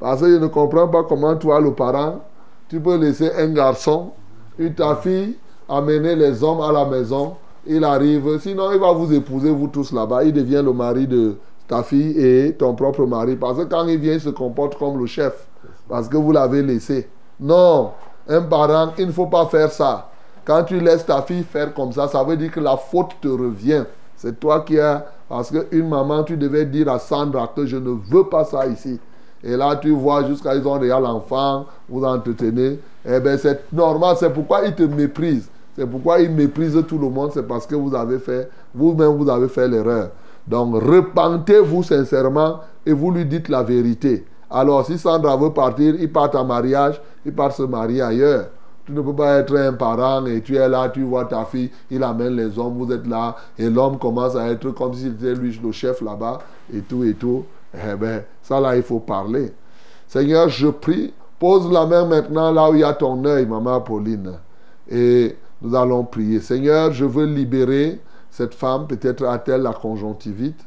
Parce que je ne comprends pas comment, toi, le parent, tu peux laisser un garçon, une ta fille, amener les hommes à la maison. Il arrive, sinon il va vous épouser, vous tous là-bas. Il devient le mari de ta fille et ton propre mari. Parce que quand il vient, il se comporte comme le chef. Parce que vous l'avez laissé. Non, un parent, il ne faut pas faire ça. Quand tu laisses ta fille faire comme ça, ça veut dire que la faute te revient. C'est toi qui as... Parce qu'une maman, tu devais dire à Sandra que je ne veux pas ça ici. Et là, tu vois, jusqu'à ils ont déjà l'enfant, vous entretenez. Eh bien, c'est normal. C'est pourquoi ils te méprisent. C'est pourquoi ils méprisent tout le monde. C'est parce que vous avez fait, vous-même, vous avez fait l'erreur. Donc, repentez-vous sincèrement et vous lui dites la vérité. Alors, si Sandra veut partir, il part en mariage, il part se marier ailleurs. Tu ne peux pas être un parent et tu es là, tu vois ta fille, il amène les hommes, vous êtes là, et l'homme commence à être comme s'il était lui le chef là-bas, et tout, et tout. Eh bien, ça là, il faut parler. Seigneur, je prie, pose la main maintenant là où il y a ton œil, maman Pauline. Et nous allons prier. Seigneur, je veux libérer cette femme, peut-être a-t-elle la conjonctivite,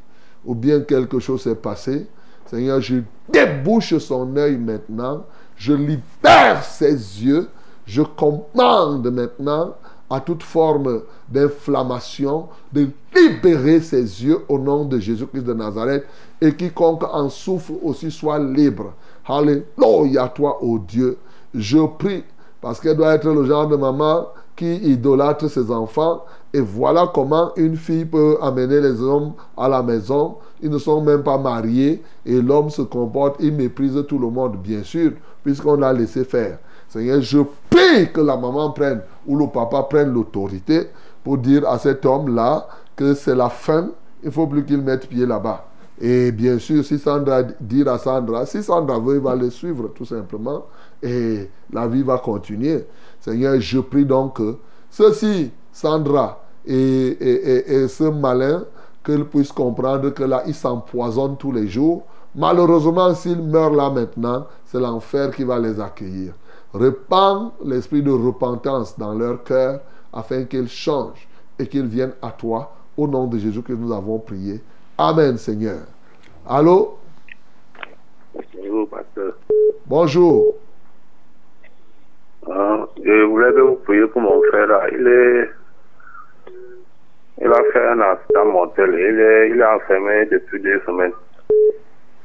ou bien quelque chose s'est passé. Seigneur, je débouche son œil maintenant, je libère ses yeux, je commande maintenant à toute forme d'inflammation de libérer ses yeux au nom de Jésus-Christ de Nazareth et quiconque en souffre aussi soit libre. Alléluia toi, ô Dieu. Je prie parce qu'elle doit être le genre de maman qui idolâtre ses enfants. Et voilà comment une fille peut amener les hommes à la maison. Ils ne sont même pas mariés et l'homme se comporte, il méprise tout le monde, bien sûr, puisqu'on l'a laissé faire. Seigneur, je prie que la maman prenne ou le papa prenne l'autorité pour dire à cet homme-là que c'est la fin, il ne faut plus qu'il mette pied là-bas. Et bien sûr, si Sandra dit à Sandra, si Sandra veut, il va le suivre tout simplement et la vie va continuer. Seigneur, je prie donc que ceci, Sandra et, ce malin, qu'il puisse comprendre que là, il s'empoisonne tous les jours. Malheureusement, s'il meurt là maintenant, c'est l'enfer qui va les accueillir. Répands l'esprit de repentance dans leur cœur afin qu'ils changent et qu'ils viennent à toi au nom de Jésus que nous avons prié. Amen, Seigneur. Allô? Bonjour, pasteur. Bonjour. Ah, je voulais que vous priez pour mon frère. là. Il est. Il a fait un accident mortel. Il est, il est enfermé depuis deux semaines.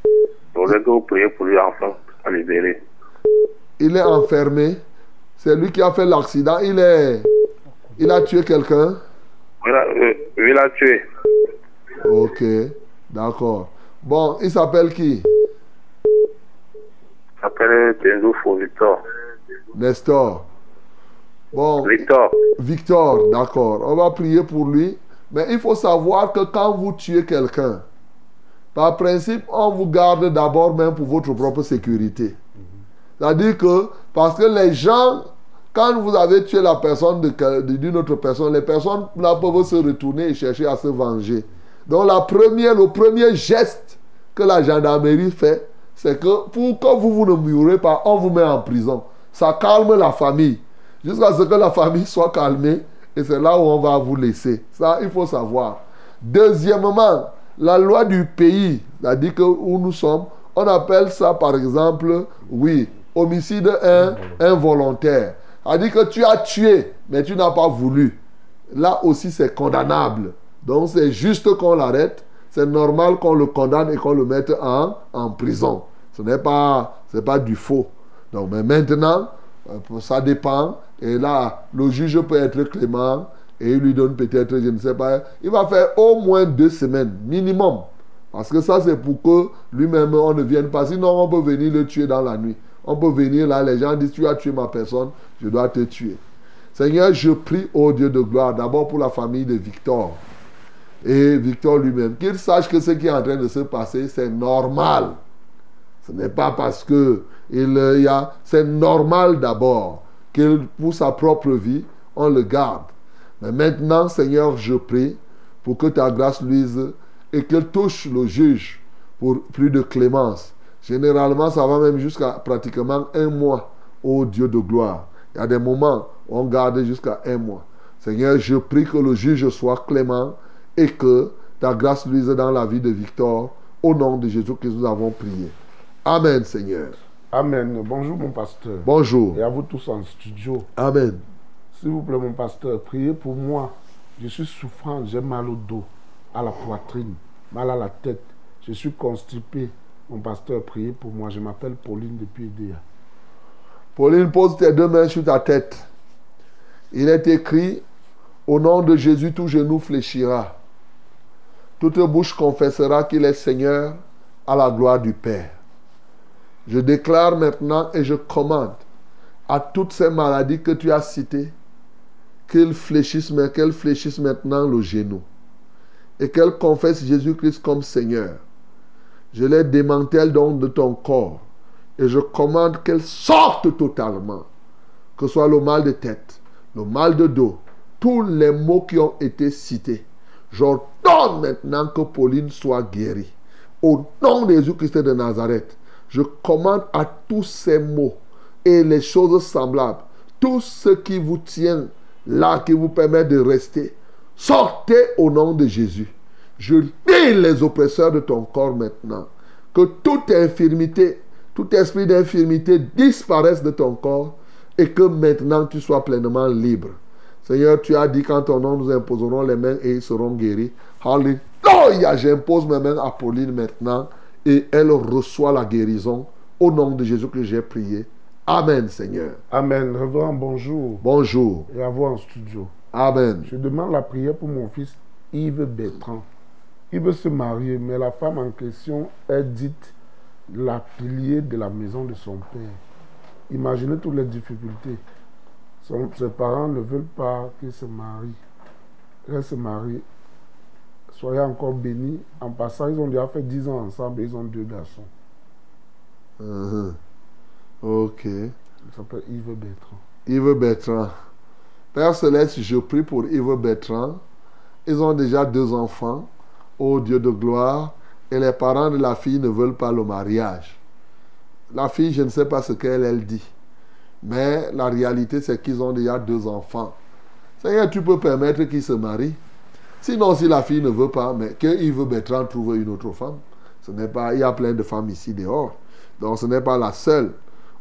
Je voulais que vous priez pour lui enfin à libérer. Il est enfermé. C'est lui qui a fait l'accident. Il est. Il a tué quelqu'un. Il a, euh, il a tué. Ok. D'accord. Bon, il s'appelle qui? Il s'appelle Benzoufo Victor. Nestor. Bon. Victor. Victor, d'accord. On va prier pour lui. Mais il faut savoir que quand vous tuez quelqu'un, par principe, on vous garde d'abord même pour votre propre sécurité. C'est-à-dire que, parce que les gens, quand vous avez tué la personne d'une autre personne, les personnes là peuvent se retourner et chercher à se venger. Donc la première, le premier geste que la gendarmerie fait, c'est que pour que vous, vous ne mourrez pas, on vous met en prison. Ça calme la famille. Jusqu'à ce que la famille soit calmée. Et c'est là où on va vous laisser. Ça, il faut savoir. Deuxièmement, la loi du pays, c'est-à-dire que où nous sommes, on appelle ça par exemple, oui, homicide in- involontaire. C'est-à-dire que tu as tué, mais tu n'as pas voulu. Là aussi, c'est condamnable. Donc, c'est juste qu'on l'arrête. c'est normal qu'on le condamne et qu'on le mette en, en prison. Ce n'est pas, pas du faux. Donc, mais maintenant, euh, ça dépend. Et là, le juge peut être clément et il lui donne peut-être, je ne sais pas, il va faire au moins deux semaines, minimum. Parce que ça, c'est pour que lui-même, on ne vienne pas. Sinon, on peut venir le tuer dans la nuit. On peut venir là, les gens disent, tu as tué ma personne, je dois te tuer. Seigneur, je prie au Dieu de gloire, d'abord pour la famille de Victor. Et Victor lui-même, qu'il sache que ce qui est en train de se passer, c'est normal. Ce n'est pas parce que il c'est normal d'abord que pour sa propre vie, on le garde. Mais maintenant, Seigneur, je prie pour que ta grâce luise et qu'elle touche le juge pour plus de clémence. Généralement, ça va même jusqu'à pratiquement un mois, ô Dieu de gloire. Il y a des moments où on garde jusqu'à un mois. Seigneur, je prie que le juge soit clément et que ta grâce luise dans la vie de Victor. Au nom de Jésus que nous avons prié. Amen, Seigneur. Amen. Bonjour, mon pasteur. Bonjour. Et à vous tous en studio. Amen. S'il vous plaît, mon pasteur, priez pour moi. Je suis souffrant, j'ai mal au dos, à la poitrine, mal à la tête. Je suis constipé. Mon pasteur, priez pour moi. Je m'appelle Pauline depuis Idéa. Pauline, pose tes deux mains sur ta tête. Il est écrit, au nom de Jésus, tout genou fléchira. Toute bouche confessera qu'il est Seigneur à la gloire du Père. Je déclare maintenant et je commande à toutes ces maladies que tu as citées qu'elles fléchissent, mais qu'elles fléchissent maintenant le genou et qu'elles confessent Jésus-Christ comme Seigneur. Je les démantèle donc de ton corps et je commande qu'elles sortent totalement, que ce soit le mal de tête, le mal de dos, tous les mots qui ont été cités. J'ordonne maintenant que Pauline soit guérie. Au nom de Jésus-Christ de Nazareth, je commande à tous ces mots et les choses semblables, tout ce qui vous tient là, qui vous permet de rester, sortez au nom de Jésus. Je lis les oppresseurs de ton corps maintenant. Que toute infirmité, tout esprit d'infirmité disparaisse de ton corps et que maintenant tu sois pleinement libre. Seigneur, tu as dit qu'en ton nom nous imposerons les mains et ils seront guéris. Alléluia, j'impose mes mains à Pauline maintenant et elle reçoit la guérison au nom de Jésus que j'ai prié. Amen, Seigneur. Amen. Révérend, bonjour. Bonjour. Et à vous en studio. Amen. Je demande la prière pour mon fils Yves Bertrand. Il veut se marier, mais la femme en question est dite la pilier de la maison de son père. Imaginez toutes les difficultés. Son- ses parents ne veulent pas qu'il se marie. Elle se marie. Soyez encore bénis. En passant, ils ont déjà fait 10 ans ensemble et ils ont deux garçons. Uh-huh. Ok. Il s'appelle Yves Bertrand. Yves Bertrand. Père Céleste, je prie pour Yves Bertrand. Ils ont déjà deux enfants. Ô Dieu de gloire. Et les parents de la fille ne veulent pas le mariage. La fille, je ne sais pas ce qu'elle elle dit. Mais la réalité, c'est qu'ils ont déjà deux enfants. Seigneur, tu peux permettre qu'ils se marient. Sinon, si la fille ne veut pas, mais que Yves Bertrand trouve une autre femme. Ce n'est pas, il y a plein de femmes ici dehors. Donc ce n'est pas la seule.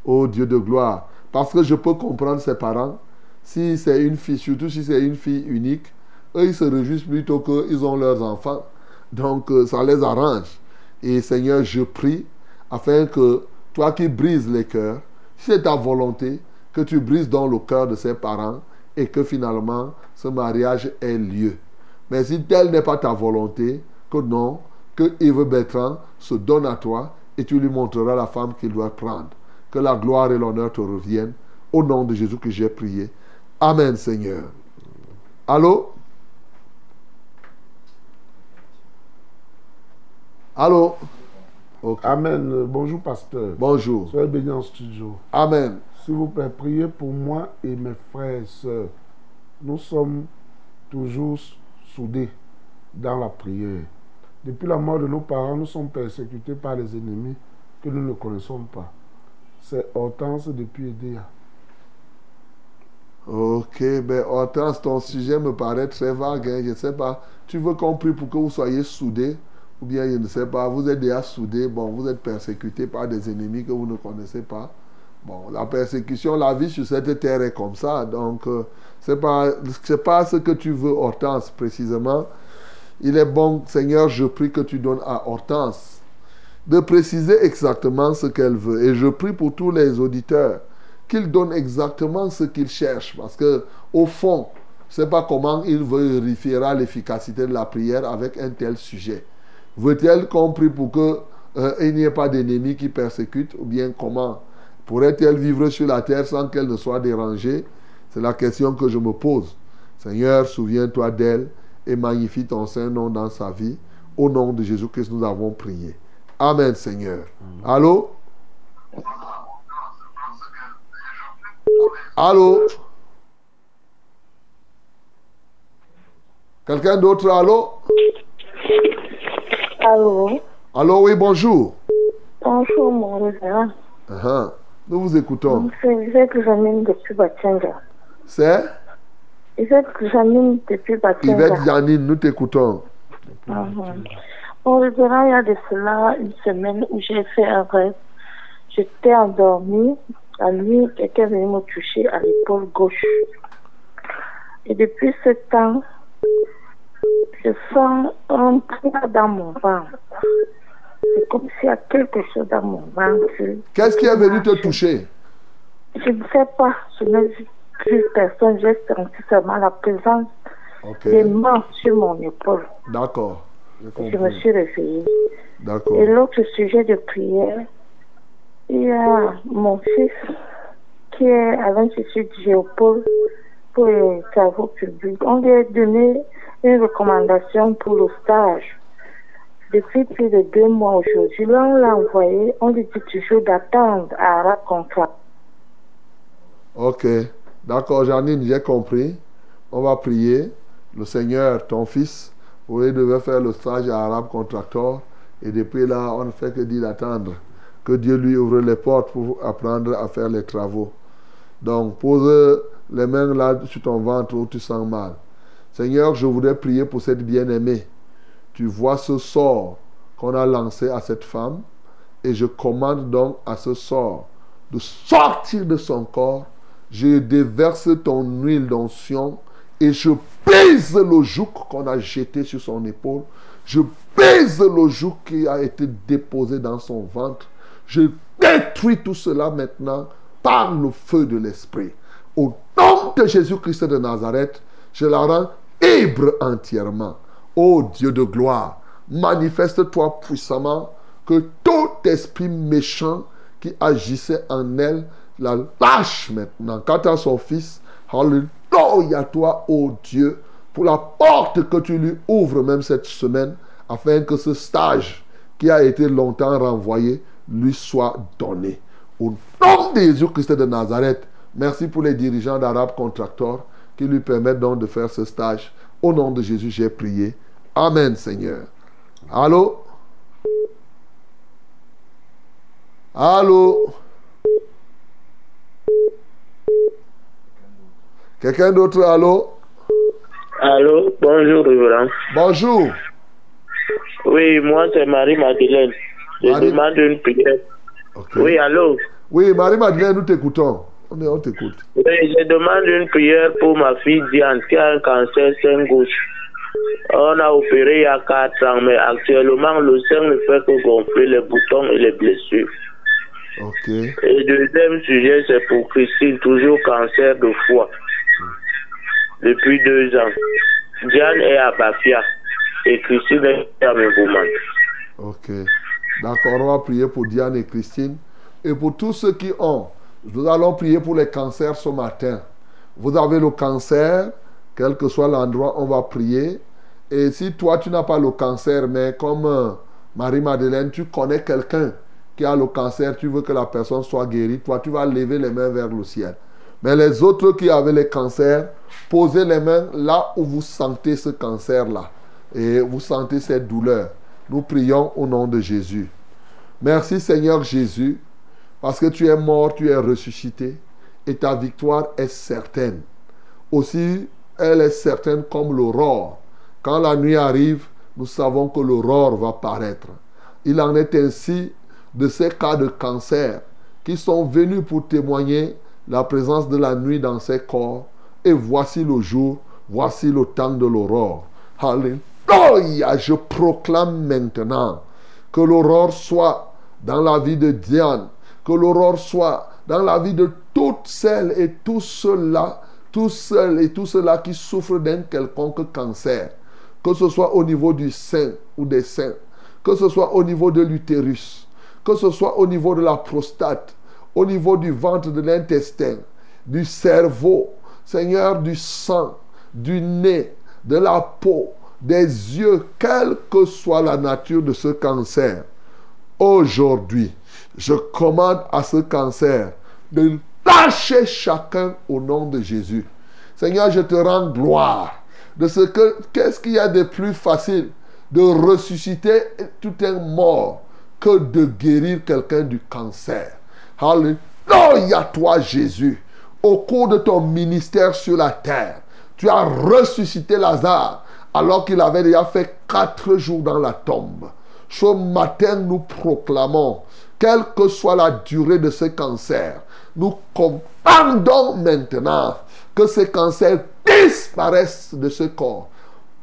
Ô Dieu de gloire. Parce que je peux comprendre ses parents. Si c'est une fille, surtout si c'est une fille unique, eux, ils se réjouissent plutôt qu'ils ont leurs enfants. Donc euh, ça les arrange. Et Seigneur, je prie afin que toi qui brises les cœurs, c'est ta volonté, que tu brises dans le cœur de ses parents et que finalement ce mariage ait lieu. Mais si telle n'est pas ta volonté, que non, que Yves Bertrand se donne à toi et tu lui montreras la femme qu'il doit prendre. Que la gloire et l'honneur te reviennent. Au nom de Jésus que j'ai prié. Amen, Seigneur. Allô? Allô? Amen. Bonjour, pasteur. Bonjour. Soyez bénis en studio. Amen. S'il vous plaît, priez pour moi et mes frères et sœurs. Nous sommes toujours soudés dans la prière. Depuis la mort de nos parents, nous sommes persécutés par les ennemis que nous ne connaissons pas. C'est Hortense depuis Edea. Ok, ben Hortense, ton sujet me paraît très vague. hein, Je ne sais pas. Tu veux qu'on prie pour que vous soyez soudés? Ou bien, je ne sais pas, vous êtes déjà soudés. Bon, vous êtes persécutés par des ennemis que vous ne connaissez pas. Bon, la persécution, la vie sur cette terre est comme ça. Donc, euh, c'est pas, c'est pas ce que tu veux, Hortense, précisément. il est bon, Seigneur, je prie que tu donnes à Hortense de préciser exactement ce qu'elle veut. Et je prie pour tous les auditeurs qu'ils donnent exactement ce qu'ils cherchent. Parce que, au fond, sais pas comment il vérifiera l'efficacité de la prière avec un tel sujet. Veut-elle qu'on prie pour que euh, il n'y ait pas d'ennemis qui persécutent ou bien comment? Pourrait-elle vivre sur la terre sans qu'elle ne soit dérangée? C'est la question que je me pose. Seigneur, souviens-toi d'elle et magnifie ton saint nom dans sa vie. Au nom de Jésus-Christ, nous avons prié. Amen, Seigneur. Allô? Allô? Quelqu'un d'autre, allô? Allô? Allô, oui, bonjour. Bonjour, mon révérend. Uh-huh. Nous vous écoutons. C'est Yvette Janine depuis Batsenga. C'est? Yvette Janine depuis Batsenga. Yvette Janine, nous t'écoutons. Mon révérend, il y a de cela une semaine où j'ai fait un rêve. J'étais endormie. La nuit, quelqu'un est venu me toucher à l'épaule gauche. Et depuis ce temps, je sens un poids dans mon ventre. C'est comme s'il y a quelque chose dans mon ventre. Qu'est-ce qui est venu te toucher? Je ne sais pas, je n'ai vu plus personne, j'ai senti seulement la présence des mains sur mon épaule. D'accord. Je me suis réveillée. D'accord. Et l'autre sujet de prière, il y a mon fils qui est à l'Institut de Géopole pour les travaux publics. On lui a donné une recommandation pour le stage. Depuis plus de deux mois aujourd'hui, on l'a envoyé, on lui dit toujours d'attendre à la contrat. Ok. D'accord, Janine, j'ai compris. On va prier. Le Seigneur, ton fils, il devait faire le stage à Arabe Contractor. Et depuis là, on ne fait que dire d'attendre. Que Dieu lui ouvre les portes pour apprendre à faire les travaux. Donc, pose les mains là sur ton ventre où tu sens mal. Seigneur, je voudrais prier pour cette bien-aimée. Tu vois ce sort qu'on a lancé à cette femme. Et je commande donc à ce sort de sortir de son corps. Je déverse ton huile d'onction et je pèse le joug qu'on a jeté sur son épaule. Je pèse le joug qui a été déposé dans son ventre. Je détruis tout cela maintenant par le feu de l'Esprit. Au nom de Jésus-Christ de Nazareth, je la rends libre entièrement. Ô Dieu de gloire, manifeste-toi puissamment que tout esprit méchant qui agissait en elle la lâche maintenant. Quant à son fils, Alléluia toi, ô Dieu, pour la porte que tu lui ouvres même cette semaine, afin que ce stage qui a été longtemps renvoyé lui soit donné. Au nom de Jésus-Christ de Nazareth, merci pour les dirigeants d'Arabes Contractors qui lui permettent donc de faire ce stage. Au nom de Jésus, j'ai prié. Amen, Seigneur. Allô? Allô? Quelqu'un d'autre, allô? Allô, bonjour, révérend. Bonjour. Oui, moi, c'est Marie-Madeleine. Je Marie- demande une prière. Oui, allô? Oui, Marie-Madeleine, nous t'écoutons. On, est- on t'écoute. Oui, je demande une prière pour ma fille Diane qui a un cancer sein gauche. On a opéré il y a 4 ans, mais actuellement, le sein ne fait que gonfler les boutons et les blessures. Ok. Et deuxième sujet, c'est pour Christine, toujours cancer de foie. Depuis deux ans. Diane est à Bafia et Christine est à Mégouman. Ok. D'accord, on va prier pour Diane et Christine. Et pour tous ceux qui ont, nous allons prier pour les cancers ce matin. Vous avez le cancer, quel que soit l'endroit, on va prier. Et si toi, tu n'as pas le cancer, mais comme euh, Marie-Madeleine, tu connais quelqu'un qui a le cancer, tu veux que la personne soit guérie, toi, tu vas lever les mains vers le ciel. Mais les autres qui avaient les cancers, posez les mains là où vous sentez ce cancer-là. Et vous sentez cette douleur. Nous prions au nom de Jésus. Merci Seigneur Jésus, parce que tu es mort, tu es ressuscité, et ta victoire est certaine. Aussi, elle est certaine comme l'aurore. Quand la nuit arrive, nous savons que l'aurore va paraître. Il en est ainsi de ces cas de cancer qui sont venus pour témoigner la présence de la nuit dans ces corps. Et voici le jour, voici le temps de l'aurore. Alléluia. Je proclame maintenant que l'aurore soit dans la vie de Diane, que l'aurore soit dans la vie de toutes celles et tous ceux-là, tous celles et tous ceux-là qui souffrent d'un quelconque cancer, que ce soit au niveau du sein ou des seins, que ce soit au niveau de l'utérus, que ce soit au niveau de la prostate, au niveau du ventre, de l'intestin, du cerveau, Seigneur, du sang, du nez, de la peau, des yeux, quelle que soit la nature de ce cancer. Aujourd'hui, je commande à ce cancer de lâcher chacun au nom de Jésus. Seigneur, je te rends gloire de ce que, qu'est-ce qu'il y a de plus facile de ressusciter tout un mort que de guérir quelqu'un du cancer? Alléluia, toi Jésus. Au cours de ton ministère sur la terre, tu as ressuscité Lazare alors qu'il avait déjà fait quatre jours dans la tombe. Ce matin, nous proclamons, quelle que soit la durée de ce cancer, nous commandons maintenant que ce cancer disparaisse de ce corps.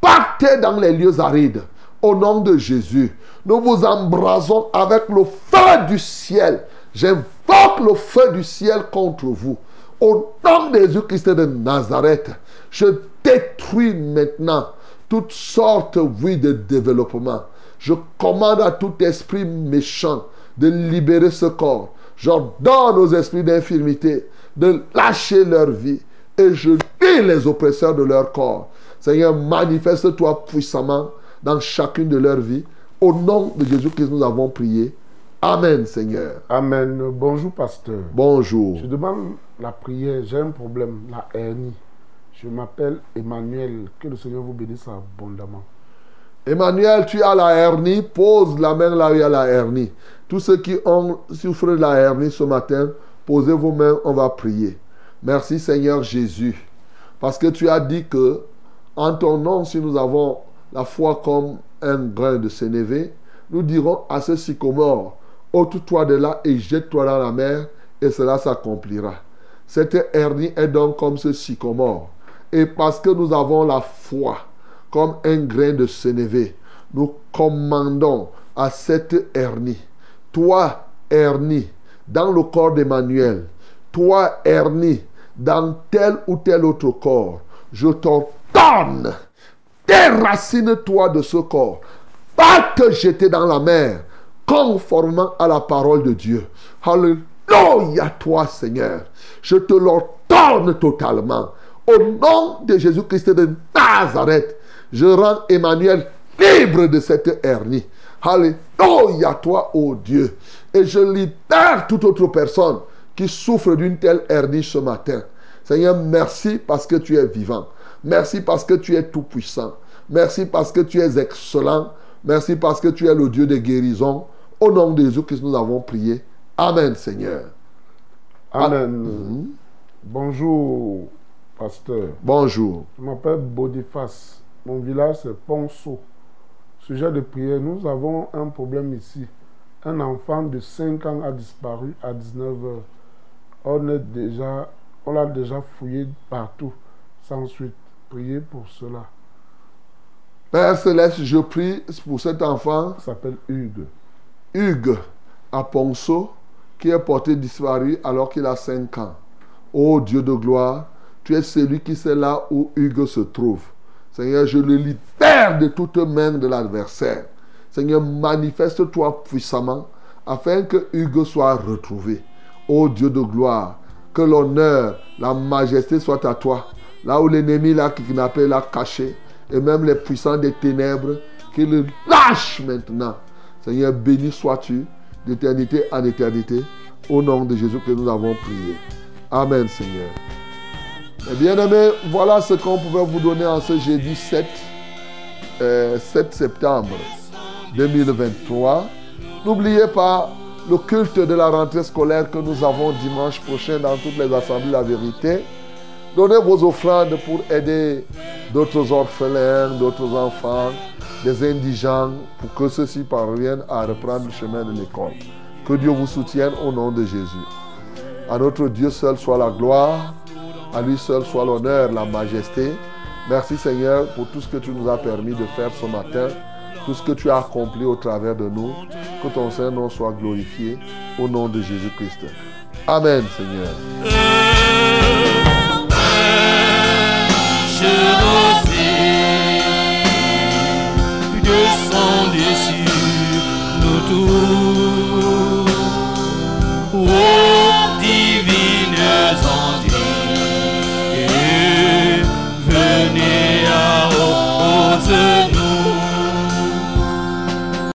Partez dans les lieux arides. Au nom de Jésus, nous vous embrasons avec le feu du ciel. J'invoque le feu du ciel contre vous. Au nom de Jésus-Christ de Nazareth, je détruis maintenant toutes sortes oui, de développement. Je commande à tout esprit méchant de libérer ce corps. J'ordonne aux esprits d'infirmité de lâcher leur vie et je dis les oppresseurs de leur corps. Seigneur, manifeste-toi puissamment dans chacune de leurs vies. Au nom de Jésus-Christ, nous avons prié. Amen, Seigneur. Amen. Bonjour, pasteur. Bonjour. Je demande la prière. J'ai un problème, la hernie. Je m'appelle Emmanuel. Que le Seigneur vous bénisse abondamment. Emmanuel, tu as la hernie. Pose la main là où il y a la hernie. Tous ceux qui ont souffert de la hernie ce matin, posez vos mains, on va prier. Merci Seigneur Jésus. Parce que tu as dit que en ton nom, si nous avons la foi comme un grain de sénévé, nous dirons à ce sycomore, ôte-toi de là et jette-toi dans la mer, et cela s'accomplira. Cette hernie est donc comme ce sycomore. Et parce que nous avons la foi comme un grain de sénévé, nous commandons à cette hernie, toi hernie, dans le corps d'Emmanuel, toi hernie, dans tel ou tel autre corps, je t'ordonne, déracine-toi de ce corps, pas te jeter dans la mer, conformément à la parole de Dieu. Alléluia, toi Seigneur. Je te l'ordonne totalement. Au nom de Jésus-Christ de Nazareth, je rends Emmanuel libre de cette hernie. Alléluia, toi, ô Dieu. Et je libère toute autre personne qui souffre d'une telle hernie ce matin. Seigneur, merci parce que tu es vivant. Merci parce que tu es tout-puissant. Merci parce que tu es excellent. Merci parce que tu es le Dieu de guérison. Au nom de Jésus-Christ, nous avons prié. Amen, Seigneur. Amen. Bonjour, pasteur. Bonjour. Je m'appelle Boniface. Mon village, c'est Ponceau. Sujet de prière, nous avons un problème ici. Un enfant de 5 ans a disparu à 19 heures. On est déjà, on l'a déjà fouillé partout. Sans suite, priez pour cela. Père Céleste, je prie pour cet enfant. Il s'appelle Hugues. Hugues à Ponceau, qui est porté disparu alors qu'il a 5 ans. Ô Dieu de gloire, tu es celui qui sait là où Hugues se trouve. Seigneur, je le libère de toute main de l'adversaire. Seigneur, manifeste-toi puissamment afin que Hugues soit retrouvé. Ô Dieu de gloire, que l'honneur, la majesté soit à toi. Là où l'ennemi l'a kidnappé, l'a caché, et même les puissants des ténèbres, qu'il le lâche maintenant. Seigneur, béni sois-tu d'éternité en éternité. Au nom de Jésus que nous avons prié. Amen, Seigneur. Eh bien aimés, voilà ce qu'on pouvait vous donner en ce jeudi 7, euh, 7 septembre 2023. N'oubliez pas le culte de la rentrée scolaire que nous avons dimanche prochain dans toutes les assemblées La Vérité. Donnez vos offrandes pour aider d'autres orphelins, d'autres enfants, des indigents, pour que ceux-ci parviennent à reprendre le chemin de l'école. Que Dieu vous soutienne au nom de Jésus. À notre Dieu seul soit la gloire, à lui seul soit l'honneur, la majesté. Merci Seigneur pour tout ce que tu nous as permis de faire ce matin, tout ce que tu as accompli au travers de nous. Que ton Saint-Nom soit glorifié au nom de Jésus-Christ. Amen Seigneur. Nous. Oh.